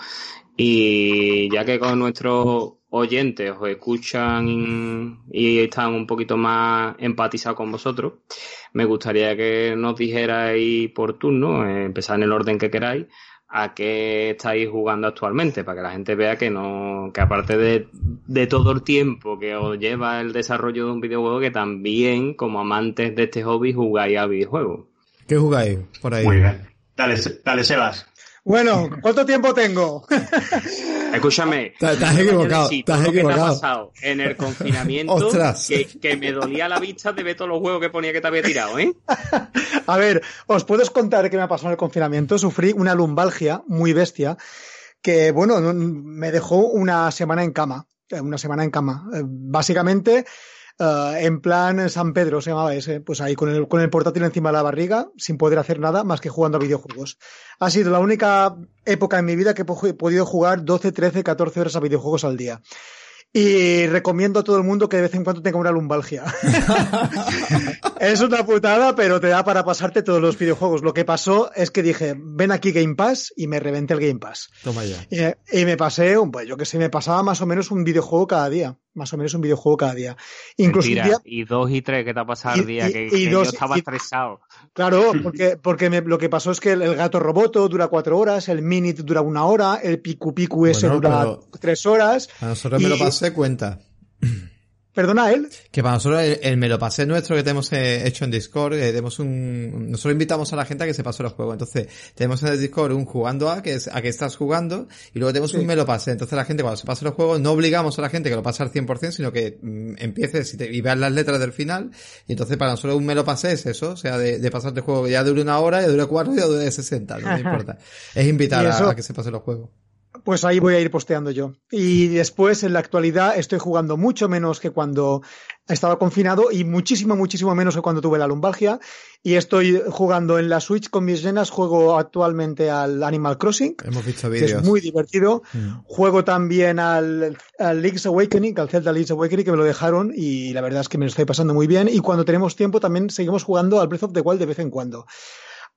Y ya que con nuestros oyentes os escuchan y están un poquito más empatizados con vosotros, me gustaría que nos dijerais por turno, eh, empezar en el orden que queráis, a qué estáis jugando actualmente, para que la gente vea que no, que aparte de, de todo el tiempo que os lleva el desarrollo de un videojuego, que también, como amantes de este hobby, jugáis a videojuegos. ¿Qué jugáis por ahí? Muy bien. Dale, dale Sebas. Bueno, ¿cuánto tiempo tengo? Escúchame. Te- te has equivocado, Sí, te ha pasado en el confinamiento, Ostras. que, que me dolía la vista de ver todos los juegos que ponía que te había tirado, ¿eh? A ver, os puedo contar qué me ha pasado en el confinamiento. Sufrí una lumbalgia muy bestia que, bueno, no- me dejó una semana en cama. eh, Una semana en cama. Eh, Básicamente, eh, en plan San Pedro se llamaba ese. Pues ahí con el, con el portátil encima de la barriga, sin poder hacer nada más que jugando a videojuegos. Ha sido la única época en mi vida que he po- he podido jugar 12, 13, 14 horas a videojuegos al día. Y recomiendo a todo el mundo que de vez en cuando tenga una lumbalgia. es una putada, pero te da para pasarte todos los videojuegos. Lo que pasó es que dije, ven aquí Game Pass y me reventé el Game Pass. Toma ya. Y, y me pasé, un- pues yo que sé, me pasaba más o menos un videojuego cada día. Más o menos un videojuego cada día. Incluso un Mentira. día, Y dos y tres que te ha pasado Y- el día, y- que, y que dos- yo estaba y- estresado. Claro, porque, porque me- lo que pasó es que el, el gato roboto dura cuatro horas, el minute dura una hora, el picu picu ese Bueno, dura tres horas. A nosotros me lo pasé cuenta. Perdona, él. Que para nosotros el, el me lo pasé nuestro que tenemos eh, hecho en Discord, eh, tenemos un, nosotros invitamos a la gente a que se pase los juegos. Entonces, tenemos en el Discord un jugando a, que es a que estás jugando, y luego tenemos Sí. un me lo pasé. Entonces la gente cuando se pase los juegos, no obligamos a la gente que lo pase al 100%, sino que mm, empieces y, te, y veas las letras del final. Y entonces para nosotros un me lo pasé es eso, o sea, de, de pasarte el juego que ya dure una hora, ya dure cuatro, ya dure 60, no me importa. Es invitar a, a que se pase los juegos. Pues ahí voy a ir posteando yo. Y después, en la actualidad, estoy jugando mucho menos que cuando estaba confinado y muchísimo, muchísimo menos que cuando tuve la lumbalgia. Y estoy jugando en la Switch con mis nenas. Juego actualmente al Animal Crossing, Hemos visto que vídeos. es muy divertido. Mm. Juego también al, al Link's Awakening, al Zelda Link's Awakening, que me lo dejaron y la verdad es que me lo estoy pasando muy bien. Y cuando tenemos tiempo también seguimos jugando al Breath of the Wild de vez en cuando.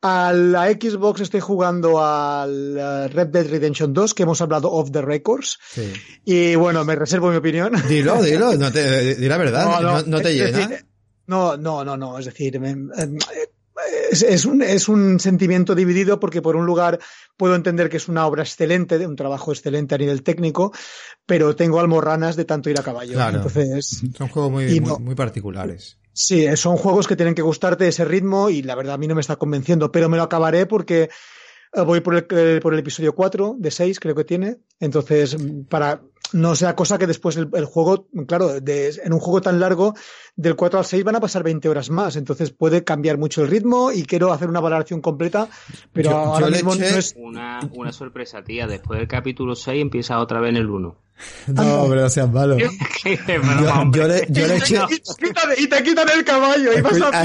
A la Xbox estoy jugando al eh, Red Dead Redemption 2, que hemos hablado off the records. Sí. Y bueno, me reservo mi opinión. Dilo, dilo, no te, di la verdad, no, no te llena. decir, no, no, no, no, es decir, me- eh, es, es un, es un sentimiento dividido porque por un lugar puedo entender que es una obra excelente, un trabajo excelente a nivel técnico, pero tengo almorranas de tanto ir a caballo. Claro. Entonces, Son juegos muy, muy, no. muy particulares. Sí, son juegos que tienen que gustarte ese ritmo y la verdad a mí no me está convenciendo, pero me lo acabaré porque eh, voy por el, eh, por el episodio 4 de 6, creo que tiene. Entonces, mm, para no sea cosa que después el, el juego, claro, de- en un juego tan largo, del 4 al 6 van a pasar 20 horas más, entonces puede cambiar mucho el ritmo y quiero hacer una valoración completa, pero Yo- ahora yo mismo no es... Una, una sorpresa, tía. Después del capítulo 6 empieza otra vez en el 1. No, pero no seas malo. Yo, yo le, yo le eché... Y te quitan- el caballo y vas a...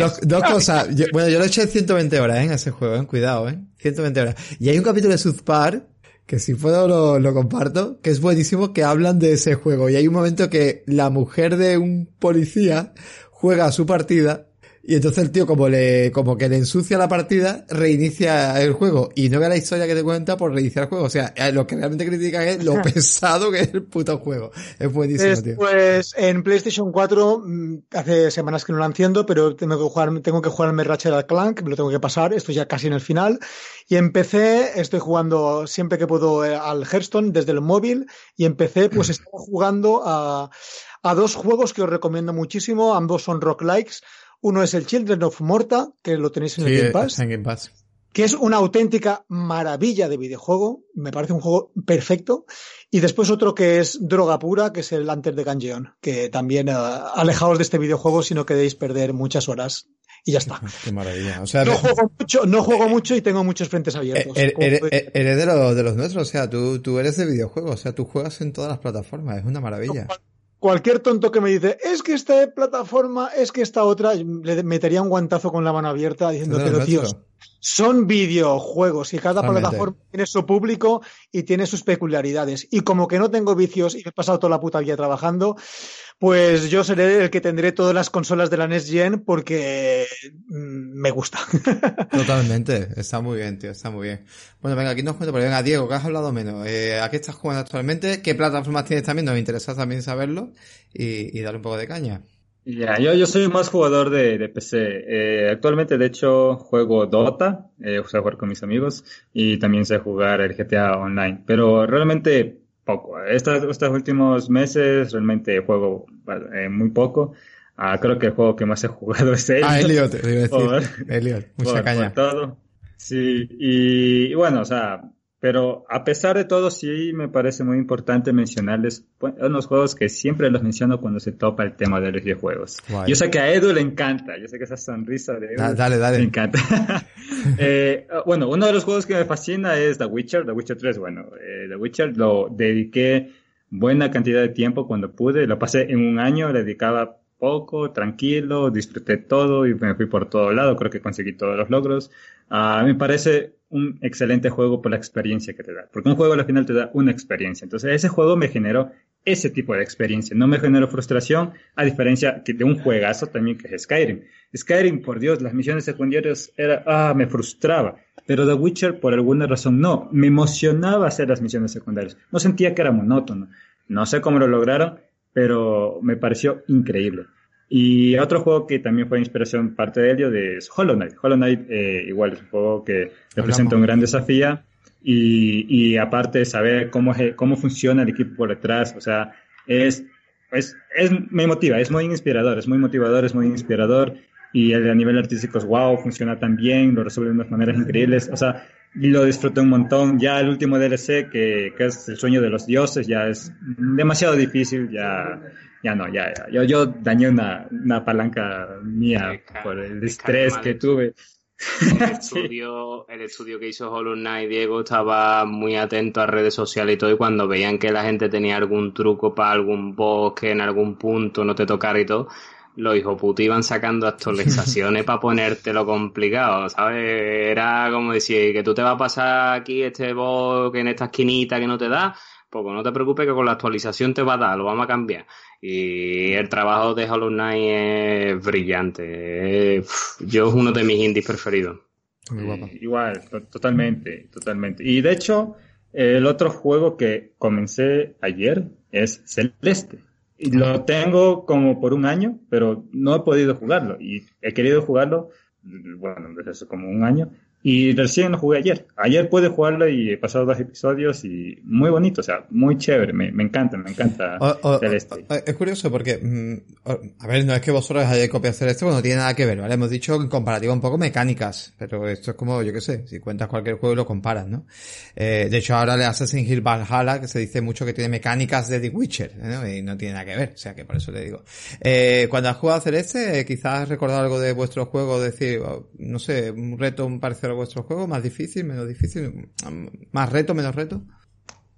dos, dos cosas. Yo- bueno, yo le eché 120 horas ¿eh? en ese juego, ¿eh? cuidado, ¿eh? 120 horas. Y hay un capítulo de South Park, que si puedo lo, lo comparto, que es buenísimo, que hablan de ese juego. Y hay un momento que la mujer de un policía juega su partida y entonces el tío como le, como que le ensucia la partida, reinicia el juego y no ve la historia que te cuenta por reiniciar el juego. O sea, eh, lo que realmente critican es lo pesado que es el puto juego. Es buenísimo, tío. Pues en PlayStation 4 mm, hace semanas que no lo enciendo, pero tengo que jugar, tengo que jugarme Ratchet Clank, me lo tengo que pasar, estoy ya casi en el final. Y en PC estoy jugando siempre que puedo eh, al Hearthstone desde el móvil y en PC pues estoy jugando a, a dos juegos que os recomiendo muchísimo, ambos son roguelikes. Uno es el Children of Morta, que lo tenéis en el Game Pass está en Game Pass. que es una auténtica maravilla de videojuego, me parece un juego perfecto. Y después otro que es droga pura, que es el Hunter de Gungeon, que también eh, alejaos de este videojuego si no queréis perder muchas horas. Y ya está. Qué maravilla. O sea, No juego mucho, no juego mucho y tengo muchos frentes abiertos. Eh, Eres, podéis- eres- eres de, los, de los nuestros, o sea, tú, tú eres de videojuegos, o sea, tú juegas en todas las plataformas, es una maravilla. Cualquier tonto que me dice, es que esta plataforma, es que esta otra, le metería un guantazo con la mano abierta diciendo, pero tíos, son videojuegos y cada plataforma tiene su público y tiene sus peculiaridades. Y como que no tengo vicios y he pasado toda la puta vida trabajando, pues yo seré el que tendré todas las consolas de la Next Gen porque mm, me gusta. Totalmente, está muy bien, tío, está muy bien. Bueno, venga, aquí nos cuento, pero venga, Diego, que has hablado menos. Eh, ¿A qué estás jugando actualmente? ¿Qué plataformas tienes también? Nos interesa también saberlo y, y darle un poco de caña. Ya, yo, yo soy más jugador de, de PC. Eh, actualmente, de hecho, juego Dota, eh, sé jugar con mis amigos y también sé jugar el GTA Online, pero realmente poco. Estos, estos últimos meses realmente juego eh, muy poco. Ah, creo que el juego que más he jugado es Elliot. Ah, Elliot, te iba a Por- decir. Elliot, mucha por- caña. por todo. Sí, y, y bueno, o sea, pero a pesar de todo, sí me parece muy importante mencionarles pues, unos juegos que siempre los menciono cuando se topa el tema de los videojuegos. Yo sé que a Edu le encanta, yo sé que esa sonrisa de Edu Da- dale, dale. le encanta. Eh, bueno, uno de los juegos que me fascina es The Witcher, The Witcher 3. Bueno, eh, The Witcher lo dediqué buena cantidad de tiempo cuando pude, lo pasé en un año, le dedicaba poco, tranquilo, disfruté todo y me fui por todo lado, creo que conseguí todos los logros. A mí me parece un excelente juego por la experiencia que te da, porque un juego al final te da una experiencia. Entonces ese juego me generó ese tipo de experiencia, no me generó frustración, a diferencia de un juegazo también que es Skyrim. Skyrim, por Dios, las misiones secundarias era, ah, me frustraba. Pero The Witcher, por alguna razón, no. Me emocionaba hacer las misiones secundarias. No sentía que era monótono. No sé cómo lo lograron, pero me pareció increíble. Y otro juego que también fue inspiración parte de ello es Hollow Knight. Hollow Knight eh, igual es un juego que representa un gran desafío y, y aparte saber cómo, es- cómo funciona el equipo por detrás, o sea, es, es, es, me motiva, es muy inspirador, es muy motivador, es muy inspirador y el- a nivel artístico es wow, funciona tan bien, lo resuelve de unas maneras increíbles, o sea, lo disfruté un montón. Ya el último DLC, que, que es el sueño de los dioses, ya es demasiado difícil, ya, ya no, ya, ya. Yo, yo dañé una, una palanca mía ca- por el estrés que tuve. El Sí. estudio, el estudio que hizo Hollow Knight, Diego, estaba muy atento a redes sociales y todo, y cuando veían que la gente tenía algún truco para algún boss que en algún punto no te tocara y todo, los hijos putos iban sacando actualizaciones para ponértelo complicado, ¿sabes? Era como decir, que tú te vas a pasar aquí este boss que en esta esquinita que no te da, pues no te preocupes que con la actualización te va a dar, lo vamos a cambiar. Y el trabajo de Hollow Knight es brillante. Es- yo es uno de mis indies preferidos. Muy guapa. Eh, igual, to- totalmente, totalmente. Y de hecho, el otro juego que comencé ayer es Celeste. Y lo tengo como por un año, pero no he podido jugarlo. Y he querido jugarlo bueno, desde hace como un año, y recién lo jugué ayer. Ayer pude jugarlo y he pasado dos episodios y muy bonito, o sea, muy chévere. Me, me encanta, me encanta O- o- Celeste. o- es curioso porque, mm, a ver, no es que vosotros hayáis copiado Celeste, bueno, no tiene nada que ver, ¿vale? Hemos dicho en comparativa un poco mecánicas, pero esto es como, yo qué sé, si cuentas cualquier juego y lo comparas, ¿no? Eh, de hecho, ahora le Assassin's Hill Valhalla, que se dice mucho que tiene mecánicas de The Witcher, ¿no? Y no tiene nada que ver, o sea que por eso le digo. Eh, cuando has jugado a Celeste, eh, quizás has recordado algo de vuestro juego, decir, oh, no sé, un reto parecido vuestro juego, más difícil, menos difícil, más reto, menos reto.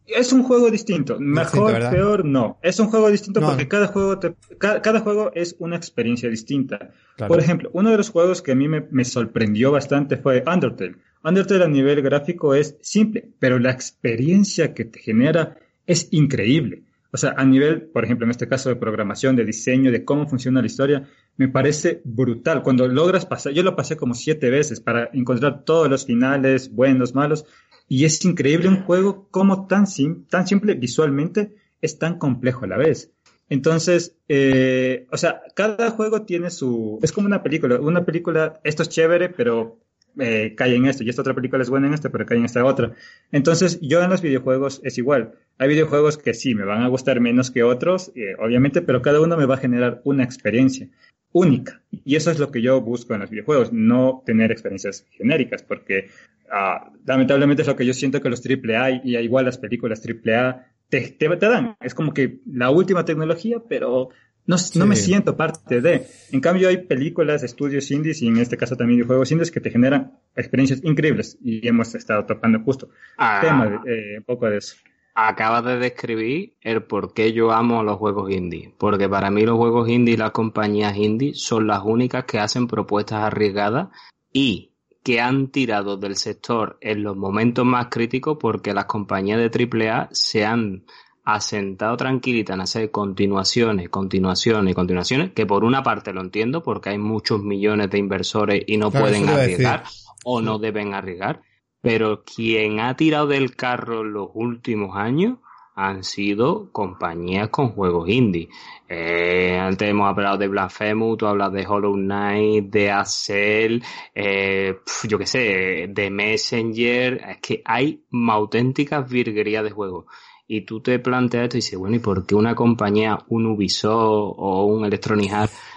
Es un juego distinto. Mejor, peor, no. Es un juego distinto No. porque cada juego, te- cada, juego es una experiencia distinta. Claro. Por ejemplo, uno de los juegos que a mí me, me sorprendió bastante fue Undertale. Undertale a nivel gráfico es simple, pero la experiencia que te genera es increíble. O sea, a nivel, por ejemplo, en este caso de programación, de diseño, de cómo funciona la historia, me parece brutal. Cuando logras pasar, yo lo pasé como siete veces para encontrar todos los finales, buenos, malos, y es increíble un juego como tan, sim- tan simple visualmente es tan complejo a la vez. Entonces, eh, o sea, cada juego tiene su... Es como una película. Una película, esto es chévere, pero eh, cae en esto. Y esta otra película es buena en esto, pero cae en esta otra. Entonces, yo en los videojuegos es igual. Hay videojuegos que sí, me van a gustar menos que otros, eh, obviamente, pero cada uno me va a generar una experiencia única. Y eso es lo que yo busco en los videojuegos, no tener experiencias genéricas, porque ah, lamentablemente es lo que yo siento que los AAA y igual las películas AAA te, te, te dan. Es como que la última tecnología, pero no, no me siento parte de. En cambio, hay películas, estudios indies y en este caso también videojuegos indies que te generan experiencias increíbles y hemos estado topando justo Ah, tema de, eh, un poco de eso. Acabas de describir el por qué yo amo los juegos indie. Porque para mí los juegos indie y las compañías indie son las únicas que hacen propuestas arriesgadas y que han tirado del sector en los momentos más críticos porque las compañías de AAA se han asentado tranquilitas en hacer continuaciones, continuaciones y continuaciones, que por una parte lo entiendo porque hay muchos millones de inversores y no Claro, pueden a arriesgar o no deben arriesgar, pero quien ha tirado del carro en los últimos años han sido compañías con juegos indie. Eh, antes hemos hablado de Blasphemous, tú hablas de Hollow Knight, de Accel, eh, yo qué sé, de Messenger, es que hay auténticas virguerías de juegos. Y tú te planteas esto y dices, bueno, ¿y por qué una compañía, un Ubisoft o un Electronic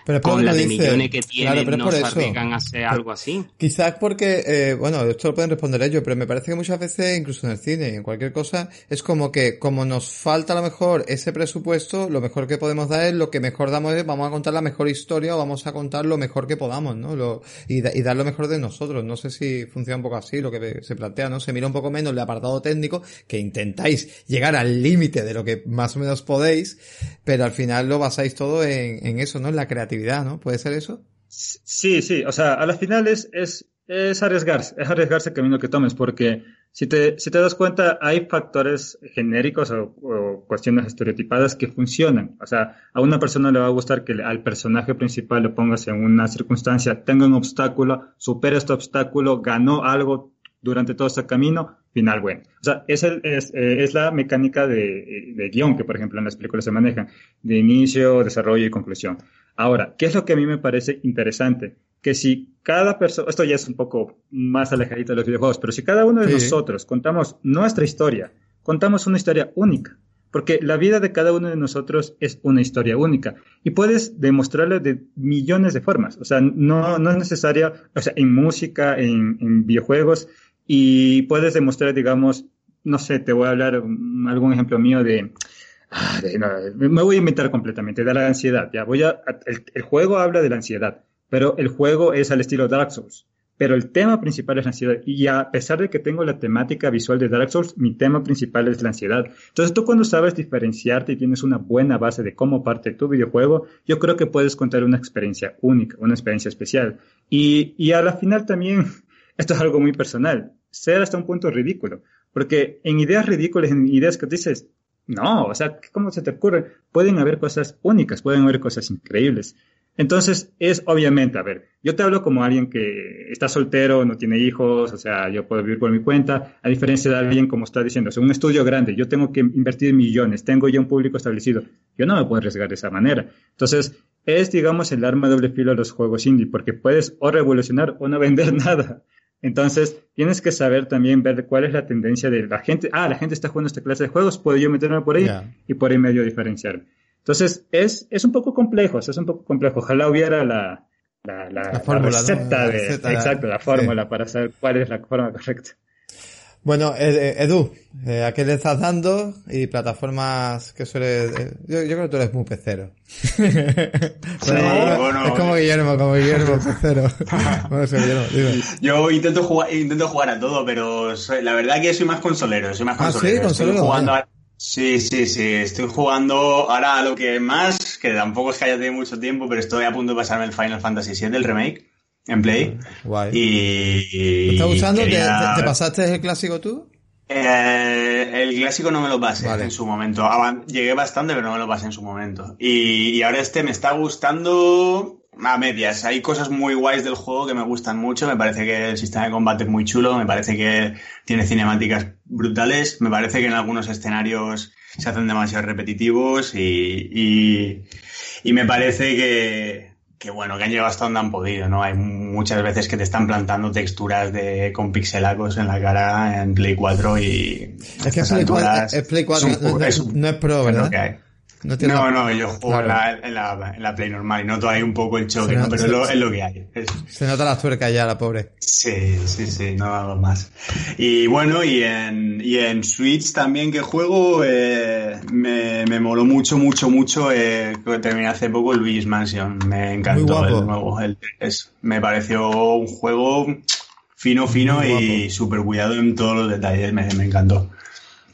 Pero con la que de dice. millones que Claro, tienen, pero es no por se eso. arriesgan a hacer algo así? Quizás porque, eh, bueno, esto lo pueden responder ellos, pero me parece que muchas veces, incluso en el cine y en cualquier cosa, es como que, como nos falta a lo mejor ese presupuesto, lo mejor que podemos dar es lo que mejor damos es, vamos a contar la mejor historia o vamos a contar lo mejor que podamos, ¿no? Lo, y, da- y dar lo mejor de nosotros. No sé si funciona un poco así lo que se plantea, ¿no? Se mira un poco menos el apartado técnico, que intentáis llegar al límite de lo que más o menos podéis, pero al final lo basáis todo en, en eso, ¿no? En la creatividad, ¿no? ¿Puede ser eso? Sí, sí, o sea, a la final es, es, es arriesgarse, es arriesgarse el camino que tomes, porque si te, si te das cuenta, hay factores genéricos o, o cuestiones estereotipadas que funcionan. O sea, a una persona le va a gustar que al personaje principal le pongas en una circunstancia, tenga un obstáculo, supera este obstáculo, ganó algo durante todo este camino, final bueno. O sea, es, el, es, eh, es la mecánica de, de guion que, por ejemplo, en las películas se manejan, de inicio, desarrollo y conclusión. Ahora, ¿qué es lo que a mí me parece interesante? Que si cada persona, esto ya es un poco más alejadito de los videojuegos, pero si cada uno de Sí. nosotros contamos nuestra historia, contamos una historia única, porque la vida de cada uno de nosotros es una historia única y puedes demostrarlo de millones de formas, o sea, no, no es necesario, o sea, en música, en, en videojuegos, y puedes demostrar, digamos, no sé, te voy a hablar algún ejemplo mío de, me voy a inventar completamente, de la ansiedad, ya voy a, el, el juego habla de la ansiedad, pero el juego es al estilo Dark Souls. Pero el tema principal es la ansiedad. Y a pesar de que tengo la temática visual de Dark Souls, mi tema principal es la ansiedad. Entonces tú cuando sabes diferenciarte y tienes una buena base de cómo parte tu videojuego, yo creo que puedes contar una experiencia única, una experiencia especial. Y, y a la final también, esto es algo muy personal, ser hasta un punto ridículo. Porque en ideas ridículas, en ideas que dices, no, o sea, ¿cómo se te ocurre? Pueden haber cosas únicas, pueden haber cosas increíbles. Entonces, es obviamente, a ver, yo te hablo como alguien que está soltero, no tiene hijos, o sea, yo puedo vivir por mi cuenta, a diferencia de alguien como está diciendo, o sea, un estudio grande, yo tengo que invertir millones, tengo ya un público establecido, yo no me puedo arriesgar de esa manera. Entonces, es, digamos, el arma doble filo de los juegos indie, porque puedes o revolucionar o no vender nada. Entonces, tienes que saber también ver cuál es la tendencia de la gente. Ah, la gente está jugando esta clase de juegos, puedo yo meterme por ahí y por ahí medio diferenciarme. Entonces, es, es un poco complejo, es un poco complejo. Ojalá hubiera la, la, la, La fórmula, La de, receta, exacto, la sí. fórmula para saber cuál es la forma correcta. Bueno, eh, Edu, eh, ¿a qué le estás dando? Y plataformas que suele... eh, yo, yo creo que tú eres muy pecero. Pero bueno, es como Guillermo, como Guillermo, pecero. bueno, soy Guillermo, dime. Yo intento jugar, intento jugar a todo, pero soy- la verdad que soy más consolero, soy más Ah, consolero. ¿sí? Estoy Consolero, jugando vaya. a- Sí, sí, sí, estoy jugando ahora a lo que más, que tampoco es que haya tenido mucho tiempo, pero estoy a punto de pasarme el Final Fantasy VII, el remake, en Play. Guay. Y... ¿Te está gustando? ¿Te, quería- te- te pasaste el clásico tú? Eh, el clásico no me lo pasé Vale. en su momento. Llegué bastante, pero no me lo pasé en su momento. Y, y ahora este me está gustando a medias. Hay cosas muy guays del juego que me gustan mucho. Me parece que el sistema de combate es muy chulo. Me parece que tiene cinemáticas brutales. Me parece que en algunos escenarios se hacen demasiado repetitivos y, y, y me parece que, que bueno, que han llegado hasta donde han podido, ¿no? Hay muchas veces que te están plantando texturas de con pixelacos en la cara en Play 4 y Es que es Play 4, alturas es Play 4, es un no, es un- no es pro, ¿verdad? No, tiene No, la- no, yo juego en, la, en, la, en la Play normal y noto ahí un poco el choque, Pero es lo, es que hay. Es- Se nota la tuerca ya, la pobre. Sí, sí, sí, no hago más. Y bueno, y en, y en Switch también que juego, eh, me, me moló mucho, mucho, mucho. Eh, que terminé hace poco el Luigi's Mansion. Me encantó Muy guapo. el nuevo. El 3. Me pareció un juego fino, fino y súper cuidado en todos los detalles. Me, me encantó.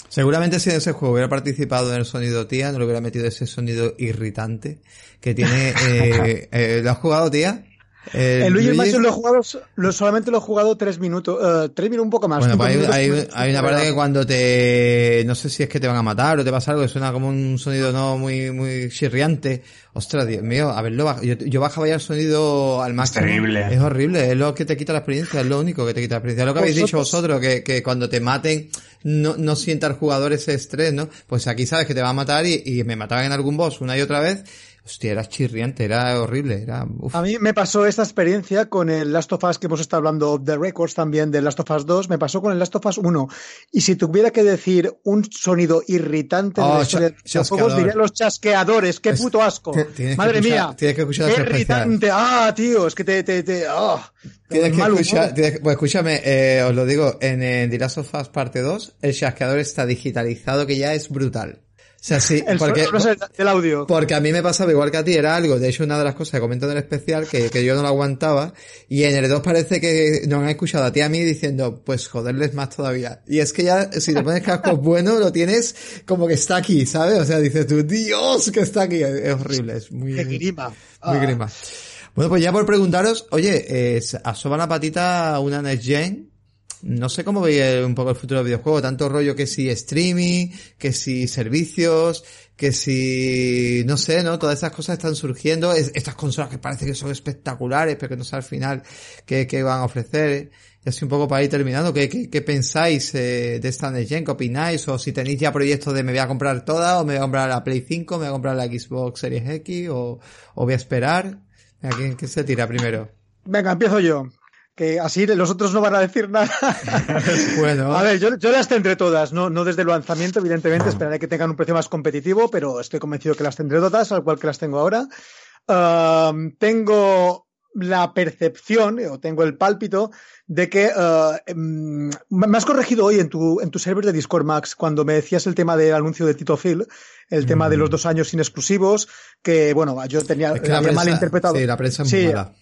Seguramente si en ese juego hubiera participado en el sonido tía, no le hubiera metido ese sonido irritante que tiene... Eh, eh, ¿Lo has jugado, tía? El Luigi Mansion lo he jugado, lo, solamente lo he jugado tres minutos, eh, tres minutos un poco más. Bueno, pues hay, minutos, hay- hay una parte que cuando te... No sé si es que te van a matar o te pasa algo, que suena como un sonido no muy muy chirriante. Ostras, Dios mío, a verlo, yo, yo bajaba ya el sonido al máximo. terrible. Es horrible, es lo que te quita la experiencia, es lo único que te quita la experiencia. Es lo que habéis dicho vosotros, que, que cuando te maten no, no sienta el jugador ese estrés, ¿no? Pues aquí sabes que te va a matar y, y me mataban en algún boss una y otra vez. Hostia, era chirriante, era horrible, era... uf. A mí me pasó esta experiencia con el Last of Us, que hemos estado hablando of the records también del Last of Us 2, me pasó con el Last of Us 1. Y si tuviera que decir un sonido irritante Oh, de los juegos, diría los chasqueadores. ¡Qué puto asco! tienes Madre escuchar- mía. tienes que escuchar ¡Qué irritante! ¡Ah, tío! Es que te... te, te ah, Tienes que escuchar, tienes pues escúchame, eh, os lo digo, en, en The Last of Us parte 2, el chasqueador está digitalizado que ya es brutal. O sea, sí, El porque, sonido del audio. porque a mí me pasaba igual que a ti, era algo, de hecho una de las cosas que comento en el especial, que, que yo no lo aguantaba, y en el 2 parece que nos han escuchado a ti y a mí diciendo, pues joderles más todavía. Y es que ya, si te pones cascos buenos, lo tienes como que está aquí, ¿sabes? O sea, dices tú, Dios, que está aquí. Es horrible, es muy, ¡Qué grima! muy Ah. grima. Bueno, pues ya por preguntaros, oye, eh, asoma la patita una Next Gen. No sé cómo veis un poco el futuro del videojuego, tanto rollo que si streaming, que si servicios, que si, no sé, ¿no? Todas esas cosas están surgiendo, es- estas consolas que parece que son espectaculares, pero que no sé al final qué, van a ofrecer. Y así un poco para ir terminando, ¿qué, pensáis eh, de esta Next Gen? ¿Qué opináis? O si tenéis ya proyectos de me voy a comprar toda, o me voy a comprar la Play 5, me voy a comprar la Xbox Series X, o, o voy a esperar. ¿A quién, quién se tira primero? Venga, empiezo yo. Que así los otros no van a decir nada. Bueno, A ver, yo, yo las tendré todas, no, no desde el lanzamiento, evidentemente, esperaré que tengan un precio más competitivo, pero estoy convencido que las tendré todas, al cual que las tengo ahora. Um, tengo la percepción, o tengo el pálpito, de que uh, mm, me has corregido hoy en tu, en tu server de Discord, Max, cuando me decías el tema del anuncio de Tito Phil, el tema de los dos años sin exclusivos, que, bueno, yo tenía es que la prensa, mal interpretado. sí, la prensa es muy Sí, mala.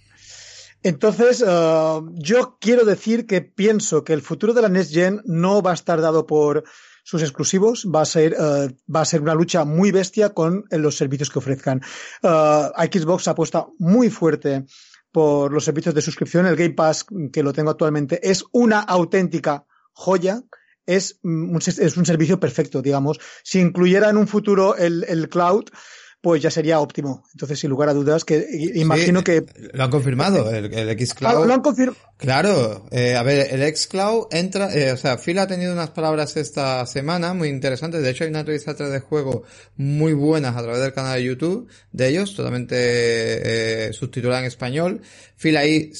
Entonces, uh, yo quiero decir que pienso que el futuro de la Next Gen no va a estar dado por sus exclusivos, va a ser, uh, va a ser una lucha muy bestia con eh, los servicios que ofrezcan. Uh, Xbox apuesta muy fuerte por los servicios de suscripción. El Game Pass, que lo tengo actualmente, es una auténtica joya. Es mm, un, es un servicio perfecto, digamos. Si incluyera en un futuro el, el cloud, pues ya sería óptimo. Entonces, sin lugar a dudas, que imagino Sí, que Lo han confirmado, el, el Ah, xCloud. lo han confirmado. Claro, eh, a ver, el xCloud entra, eh, o sea, Phil ha tenido unas palabras esta semana muy interesantes. De hecho, hay una entrevista atrás de juego muy buenas a través del canal de YouTube de ellos, totalmente eh, subtitulada en español. Phil ahí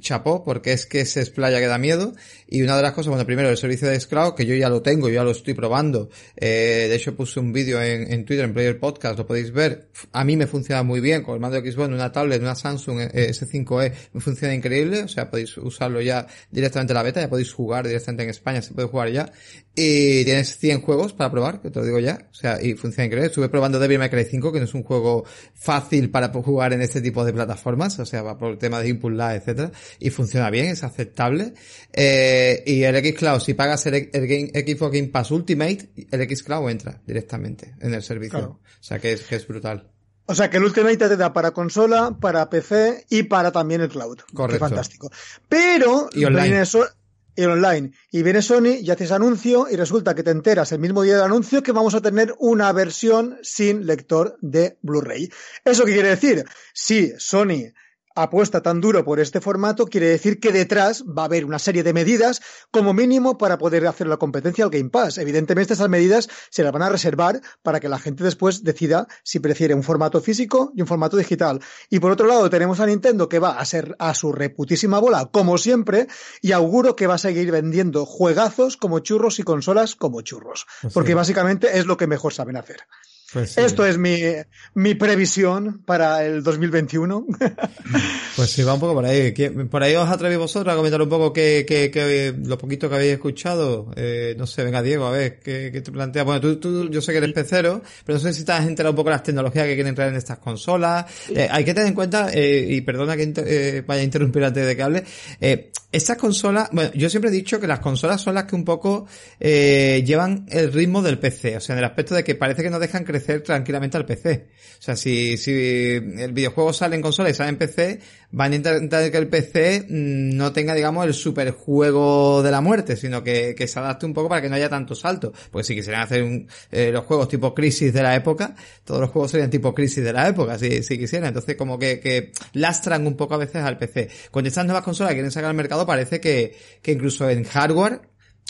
chapó porque es que se explaya que da miedo y una de las cosas bueno primero el servicio de xCloud que yo ya lo tengo yo ya lo estoy probando. Eh, de hecho puse un vídeo en, en Twitter en Player Podcast lo podéis ver. A mí me funciona muy bien con el mando Xbox en una tablet una Samsung eh, S5e me funciona increíble. O sea podéis usarlo ya directamente en la beta ya podéis jugar directamente en España se puede jugar ya. Y tienes 100 juegos para probar que te lo digo ya. O sea y funciona increíble. Estuve probando Devil May Cry 5 que no es un juego fácil para jugar en este tipo de plataformas. O sea va por el tema de input lag etcétera. Y funciona bien, es aceptable. Eh, y el xCloud, si pagas el, el Game, Xbox Game Pass Ultimate, el xCloud entra directamente en el servicio. Claro. O sea que es, que es brutal. O sea que el Ultimate te da para consola, para PC y para también el cloud. Correcto. Qué fantástico. Pero Y online. So- y online. Y viene Sony y haces anuncio y resulta que te enteras el mismo día del anuncio que vamos a tener una versión sin lector de Blu-ray. ¿Eso qué quiere decir? Si Sony apuesta tan duro por este formato, quiere decir que detrás va a haber una serie de medidas como mínimo para poder hacer la competencia al Game Pass. Evidentemente esas medidas se las van a reservar para que la gente después decida si prefiere un formato físico y un formato digital. Y por otro lado tenemos a Nintendo que va a ser a su reputísima bola como siempre y auguro que va a seguir vendiendo juegazos como churros y consolas como churros. Porque básicamente es lo que mejor saben hacer. Pues sí. Esto es mi, mi previsión para el 2021. Pues sí, va un poco por ahí. ¿Quién- Por ahí os atrevéis vosotros a comentar un poco qué, qué, qué- lo poquito que habéis escuchado. Eh, no sé, venga Diego, a ver, ¿qué, qué te planteas? Bueno, tú, tú, yo sé que eres pecero, pero no sé si te has enterado un poco de las tecnologías que quieren traer en estas consolas. Eh, hay que tener en cuenta, eh, y perdona que inter- eh, vaya a interrumpir antes de que hable, eh, estas consolas, bueno, yo siempre he dicho que las consolas son las que un poco eh, llevan el ritmo del PC, o sea, en el aspecto de que parece que no dejan crecer tranquilamente al PC. O sea, si, si el videojuego sale en consola y sale en PC, van a intentar que el PC mm, no tenga, digamos, el superjuego de la muerte, sino que, se adapte un poco para que no haya tanto salto. Porque si quisieran hacer un- eh, los juegos tipo Crisis de la época, todos los juegos serían tipo Crisis de la época, si, si quisieran. Entonces, como que, lastran un poco a veces al PC. Con estas nuevas consolas que quieren sacar al mercado, parece que, que incluso en hardware,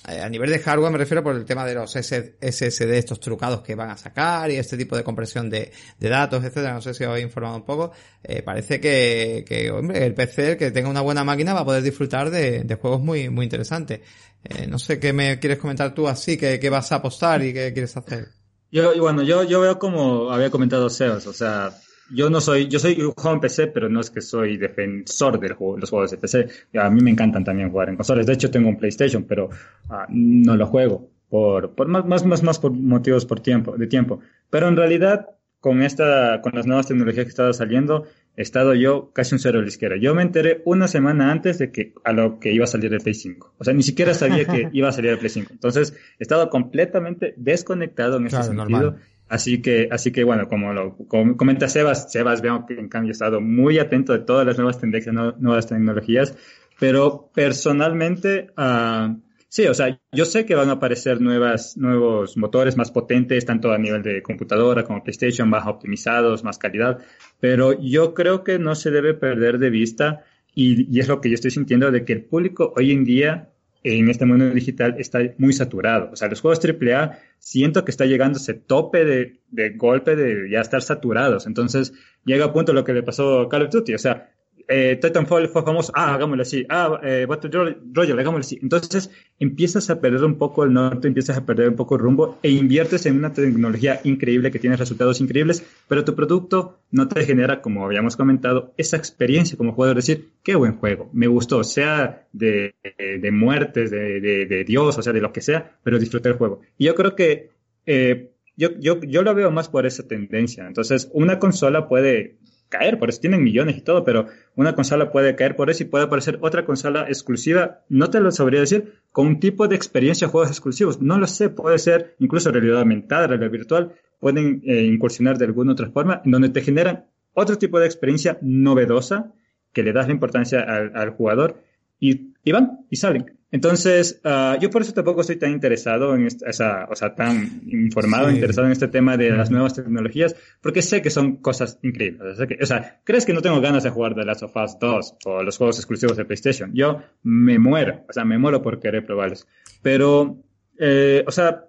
a nivel de hardware me refiero por el tema de los SSD estos trucados que van a sacar y este tipo de compresión de, datos, etcétera. No sé si os he informado un poco. Eh, parece que, hombre, el PC, que tenga una buena máquina, va a poder disfrutar de, de juegos muy, muy interesantes. Eh, no sé qué me quieres comentar tú así, qué, qué vas a apostar y qué quieres hacer. Yo, bueno, yo, yo veo como había comentado Sebas, o sea, yo no soy, yo soy un juego en PC, pero no es que soy defensor de los juegos de PC. A mí me encantan también jugar en consolas. De hecho, tengo un PlayStation, pero ah, no lo juego por, por más, más, más, más por motivos por tiempo, de tiempo. Pero en realidad, con esta, con las nuevas tecnologías que estaban saliendo, he estado yo casi un cero a la izquierda. Yo me enteré una semana antes de que a lo que iba a salir el Play 5. O sea, ni siquiera sabía que iba a salir el Play 5. Entonces, he estado completamente desconectado en Claro, ese normal. Así que, así que bueno, como lo como comenta Sebas, Sebas veo que en cambio ha estado muy atento de todas las nuevas tendencias, nuevas tecnologías, pero personalmente, ah, sí, o sea, yo sé que van a aparecer nuevas, nuevos motores más potentes, tanto a nivel de computadora como PlayStation, más optimizados, más calidad, pero yo creo que no se debe perder de vista y, y es lo que yo estoy sintiendo de que el público hoy en día en este mundo digital está muy saturado. O sea, los juegos AAA siento que está llegando ese tope de, de golpe de ya estar saturados. Entonces llega a punto lo que le pasó a Call of Duty. O sea, eh, Titanfall fue famoso, ah, hagámoslo así, ah, eh, Battle Roy- Royale, hagámoslo así. Entonces empiezas a perder un poco el norte, empiezas a perder un poco el rumbo e inviertes en una tecnología increíble que tiene resultados increíbles, pero tu producto no te genera, como habíamos comentado, esa experiencia como jugador, decir, qué buen juego, me gustó, sea de, de muertes, de, de, de Dios, o sea, de lo que sea, pero disfruté el juego. Y yo creo que eh, yo, yo, yo lo veo más por esa tendencia. Entonces, una consola puede caer, por eso tienen millones y todo, pero una consola puede caer por eso y puede aparecer otra consola exclusiva, no te lo sabría decir, con un tipo de experiencia de juegos exclusivos, no lo sé, puede ser incluso realidad aumentada, realidad virtual, pueden eh, incursionar de alguna otra forma, en donde te generan otro tipo de experiencia novedosa, que le das la importancia al, al jugador, y, y van y salen. Entonces, uh, yo por eso tampoco estoy tan interesado en esta, esa, o sea, tan informado, sí. interesado en este tema de las nuevas tecnologías, porque sé que son cosas increíbles. O sea, que, o sea, ¿crees que no tengo ganas de jugar The Last of Us 2 o los juegos exclusivos de PlayStation? Yo me muero, o sea, me muero por querer probarlos. Pero, eh, o sea,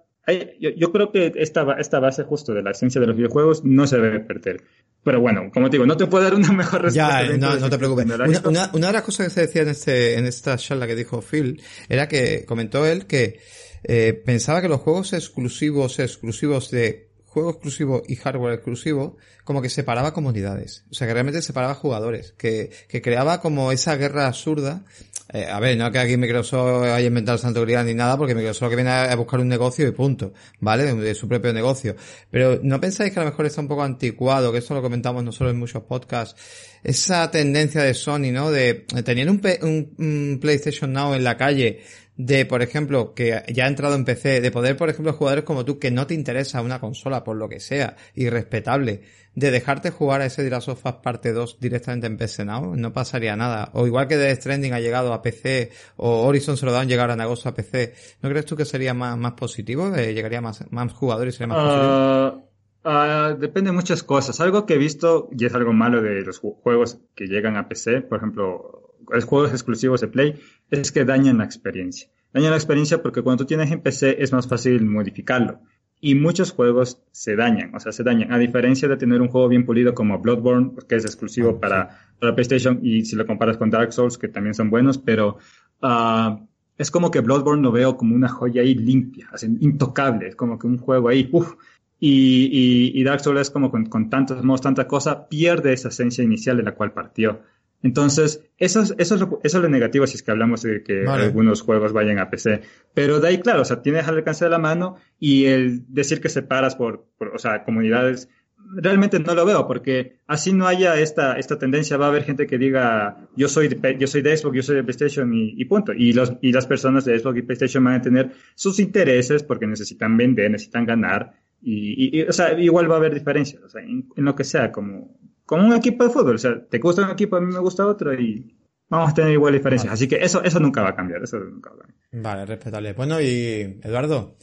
yo, yo, creo que esta, esta base justo de la esencia de los videojuegos no se debe perder. Pero bueno, como te digo, no te puedo dar una mejor respuesta. Ya, no, no te preocupes. Una, una, una, de las cosas que se decía en, este, en esta charla que dijo Phil era que comentó él que eh, pensaba que los juegos exclusivos, exclusivos de juego exclusivo y hardware exclusivo, como que separaba comunidades. O sea, que realmente separaba jugadores. Que, que creaba como esa guerra absurda. Eh, a ver, no que aquí Microsoft haya inventado santo grial ni nada, porque Microsoft lo que viene a buscar un negocio y punto. ¿Vale? De, de, su propio negocio. Pero ¿no pensáis que a lo mejor está un poco anticuado? Que esto lo comentamos nosotros en muchos podcasts. Esa tendencia de Sony, ¿no? De, un, un, un PlayStation Now en la calle, de, por ejemplo, que ya ha entrado en PC, de poder, por ejemplo, jugadores como tú, que no te interesa una consola por lo que sea, irrespetable, de dejarte jugar a ese Last of Us parte 2 directamente en PC Now, no pasaría nada. O igual que The Stranding ha llegado a PC, o Horizon Zero Dawn llegará en agosto a PC, ¿no crees tú que sería más, más positivo? Eh, ¿Llegaría más, más jugadores y sería más positivo? Uh, depende de muchas cosas. Algo que he visto, y es algo malo de los juegos que llegan a PC, por ejemplo, los juegos exclusivos de Play, es que dañan la experiencia. Dañan la experiencia porque cuando tú tienes en PC es más fácil modificarlo. Y muchos juegos se dañan, o sea, se dañan. A diferencia de tener un juego bien pulido como Bloodborne, que es exclusivo para, para PlayStation, y si lo comparas con Dark Souls, que también son buenos, pero uh, es como que Bloodborne lo veo como una joya ahí limpia, así, intocable, es como que un juego ahí, uff, y, y, y, Dark Souls es como con, con tantos modos, tanta cosa, pierde esa esencia inicial de la cual partió. Entonces, eso es, eso es, lo, eso es lo negativo si es que hablamos de que vale. algunos juegos vayan a PC. Pero de ahí, claro, o sea, tienes al alcance de la mano y el decir que separas por, por o sea, comunidades, realmente no lo veo, porque así no haya esta, esta tendencia, va a haber gente que diga, yo soy de, yo soy de Xbox, yo soy de PlayStation y, y punto. Y, los, y las personas de Xbox y PlayStation van a tener sus intereses porque necesitan vender, necesitan ganar y, y, o sea, igual va a haber diferencias, o sea, en, en, lo que sea, como, como un equipo de fútbol, o sea, te gusta un equipo, a mí me gusta otro y vamos a tener igual diferencias. Vale. Así que eso, eso nunca va a cambiar, eso nunca va a cambiar. Vale, respetable. Bueno, y Eduardo,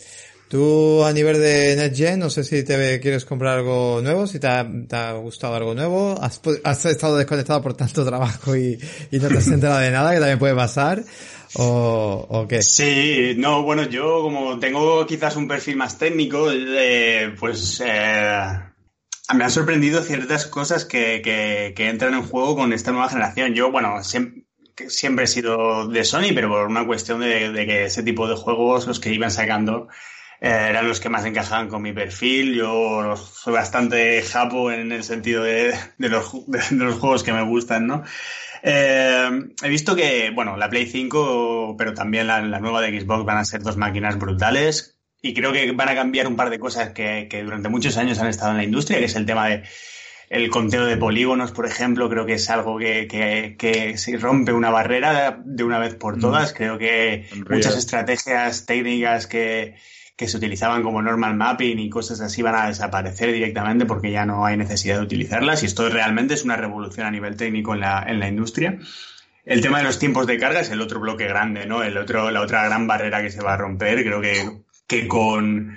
tú a nivel de NetGen, no sé si te quieres comprar algo nuevo, si te ha, te ha gustado algo nuevo, has, has, estado desconectado por tanto trabajo y, y no te has enterado de nada, que también puede pasar. ¿O, ¿O, qué? Sí, no, bueno, yo como tengo quizás un perfil más técnico, eh, pues eh, me han sorprendido ciertas cosas que, que, que, entran en juego con esta nueva generación. Yo, bueno, siempre, siempre he sido de Sony, pero por una cuestión de, de que ese tipo de juegos, los que iban sacando, eh, eran los que más encajaban con mi perfil. Yo soy bastante japo en el sentido de, de, los, de los juegos que me gustan, ¿no? Eh, he visto que, bueno, la Play 5, pero también la, la, nueva de Xbox van a ser dos máquinas brutales y creo que van a cambiar un par de cosas que, que durante muchos años han estado en la industria, que es el tema de el conteo de polígonos, por ejemplo, creo que es algo que, que, que se rompe una barrera de una vez por todas. Mm. Creo que muchas estrategias técnicas que, que se utilizaban como normal mapping y cosas así van a desaparecer directamente porque ya no hay necesidad de utilizarlas y esto realmente es una revolución a nivel técnico en la, en la industria. El tema de los tiempos de carga es el otro bloque grande, ¿no? El otro, la otra gran barrera que se va a romper. Creo que, que con,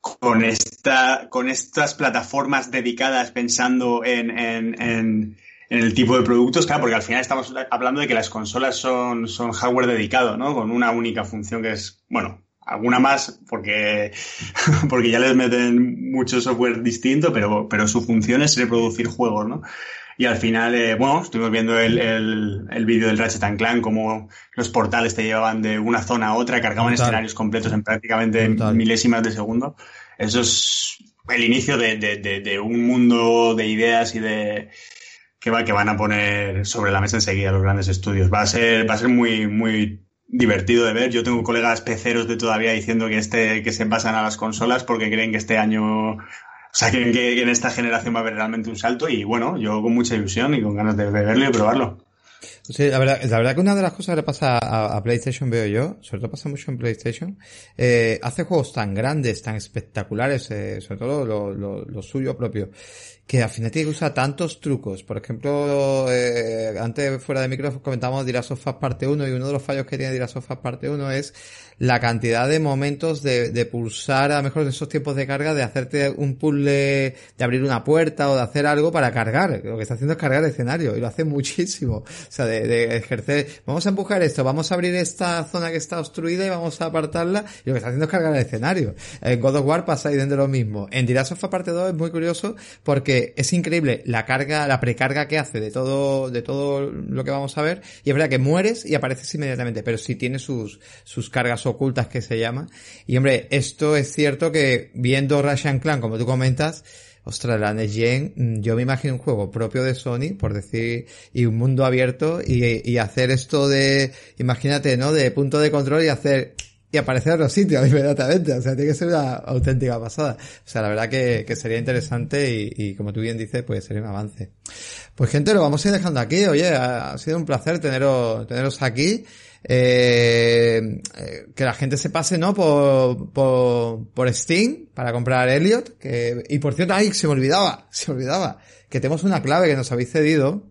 con esta, con estas plataformas dedicadas pensando en, en, el tipo de productos, claro, porque al final estamos hablando de que las consolas son, son hardware dedicado, ¿no? Con una única función que es, bueno, alguna más porque, porque ya les meten mucho software distinto, pero, pero su función es reproducir juegos, ¿no? Y al final, eh, bueno, estuvimos viendo el, el, el vídeo del Ratchet Clank, cómo los portales te llevaban de una zona a otra, cargaban Total. escenarios completos en prácticamente Total. milésimas de segundo. Eso es el inicio de, de, de, de, un mundo de ideas y de que, va, que van a poner sobre la mesa enseguida los grandes estudios. Va a ser, va a ser muy, muy divertido de ver. Yo tengo colegas peceros de todavía diciendo que este, que se pasan a las consolas porque creen que este año, sea, creen que en esta generación va a haber realmente un salto y bueno, yo con mucha ilusión y con ganas de verlo y probarlo. Sí, la verdad, la verdad que una de las cosas que le pasa a, PlayStation veo yo, sobre todo pasa mucho en PlayStation, eh, hace juegos tan grandes, tan espectaculares, eh, sobre todo lo, lo, lo, suyo propio, que que usar tantos trucos. Por ejemplo, eh, antes fuera de micrófono comentábamos Sofas parte 1 y uno de los fallos que tiene Sofas parte 1 es la cantidad de momentos de, de pulsar, a lo mejor en esos tiempos de carga, de hacerte un puzzle, de abrir una puerta o de hacer algo para cargar. Lo que está haciendo es cargar el escenario y lo hace muchísimo. O sea, de, de ejercer, vamos a empujar esto, vamos a abrir esta zona que está obstruida y vamos a apartarla y lo que está haciendo es cargar el escenario. En God of War pasa ahí dentro de lo mismo. En Sofas parte 2 es muy curioso porque es increíble la carga, la precarga que hace de todo, de todo lo que vamos a ver y es verdad que mueres y apareces inmediatamente, pero sí tiene sus, sus cargas ocultas que se llama. Y hombre, esto es cierto que viendo Russian Clan, como tú comentas, ostras, la Next Gen, mm, yo me imagino un juego propio de Sony, por decir, y un mundo abierto, y, y hacer esto de, imagínate, ¿no? De punto de control y hacer, y aparecer en los sitios inmediatamente. O sea, tiene que ser una auténtica pasada. O sea, la verdad que, que sería interesante y, y, como tú bien dices, pues sería un avance. Pues gente, lo vamos a ir dejando aquí. Oye, ha, sido un placer teneros, teneros aquí. Eh, que la gente se pase, ¿no? Por, por, por Steam para comprar Elliot. Que, y por cierto, ay, se me olvidaba, se olvidaba. Que tenemos una clave que nos habéis cedido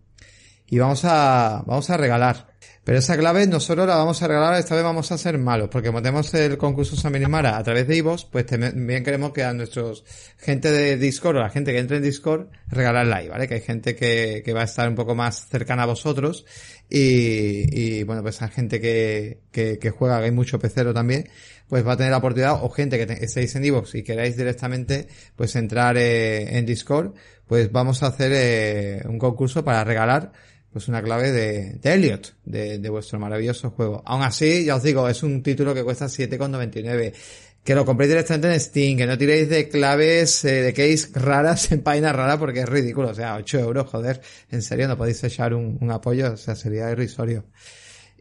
y vamos a, vamos a regalar. Pero esa clave nosotros la vamos a regalar, esta vez vamos a ser malos, porque como tenemos el concurso Saminimara a través de Ivos, pues también queremos que a nuestros gente de Discord o la gente que entre en Discord regalarla ahí, ¿vale? Que hay gente que, que va a estar un poco más cercana a vosotros y, y bueno, pues a gente que, que, que juega, que hay mucho pecero también, pues va a tener la oportunidad, o gente que te, estéis en Evox y queráis directamente, pues entrar eh, en Discord, pues vamos a hacer eh, un concurso para regalar pues una clave de, de Elliot, de, de, vuestro maravilloso juego. Aún así, ya os digo, es un título que cuesta 7,99. Que lo compréis directamente en Steam, que no tiréis de claves, eh, de case raras en páginas raras porque es ridículo. O sea, 8 euros, joder. En serio, no podéis echar un, un apoyo, o sea, sería irrisorio.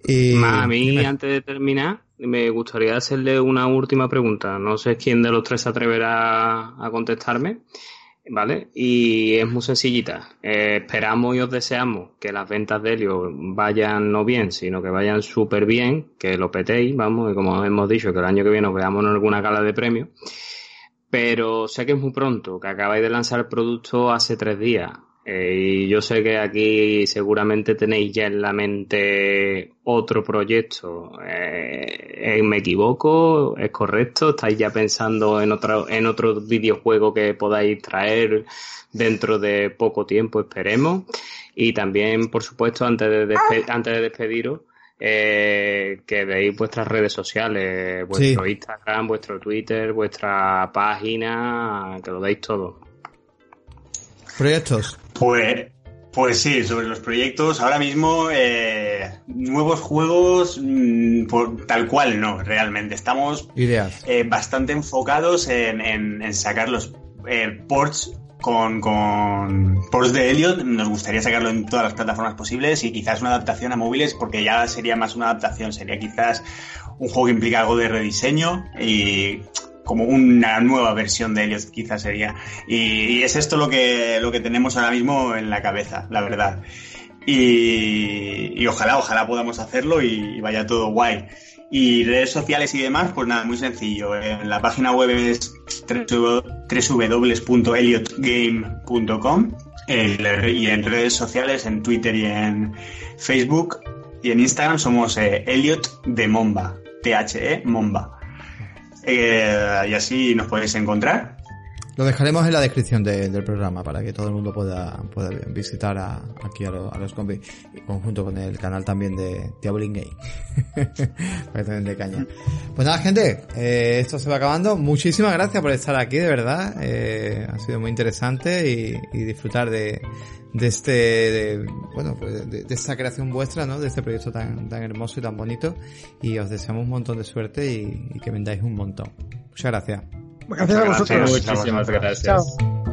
Y, a mí, dime. antes de terminar, me gustaría hacerle una última pregunta. No sé quién de los tres se atreverá a contestarme. ¿Vale? Y es muy sencillita. Eh, esperamos y os deseamos que las ventas de Helio vayan no bien, sino que vayan súper bien, que lo petéis, vamos, y como hemos dicho, que el año que viene os veamos en alguna gala de premios. Pero sé que es muy pronto, que acabáis de lanzar el producto hace tres días. Eh, y yo sé que aquí seguramente tenéis ya en la mente otro proyecto. Eh, ¿Me equivoco? ¿Es correcto? ¿Estáis ya pensando en otro, en otro videojuego que podáis traer dentro de poco tiempo? Esperemos. Y también, por supuesto, antes de, despe antes de despediros, eh, que veis vuestras redes sociales, vuestro sí. Instagram, vuestro Twitter, vuestra página, que lo deis todo. ¿Proyectos? Pues, pues sí, sobre los proyectos, ahora mismo eh, nuevos juegos mmm, por, tal cual no, realmente. Estamos eh, bastante enfocados en, en, en sacar los eh, ports con, con ports de Elliot. Nos gustaría sacarlo en todas las plataformas posibles y quizás una adaptación a móviles porque ya sería más una adaptación, sería quizás un juego que implica algo de rediseño y como una nueva versión de Elliot quizás sería. Y, es esto lo que, lo que tenemos ahora mismo en la cabeza, la verdad. Y, ojalá, ojalá podamos hacerlo y, vaya todo guay. Y redes sociales y demás, pues nada, muy sencillo. En la página web es www.eliotgame.com y en redes sociales, en Twitter y en Facebook y en Instagram somos eh, Elliot de Momba, T-H-E Momba. Eh, y así nos podéis encontrar. Lo dejaremos en la descripción de, del programa para que todo el mundo pueda, pueda visitar aquí a, lo, a, los compis, conjunto con el canal también de Diabolin Game. para que de caña. Pues nada, gente, eh, esto se va acabando. Muchísimas gracias por estar aquí, de verdad. Eh, ha sido muy interesante y disfrutar de, de este, de, bueno, pues de, de, esta creación vuestra, ¿no? De este proyecto tan, tan hermoso y tan bonito. Y os deseamos un montón de suerte y, y que vendáis un montón. Muchas gracias. Gracias a vosotros. Muchísimas gracias. Chao.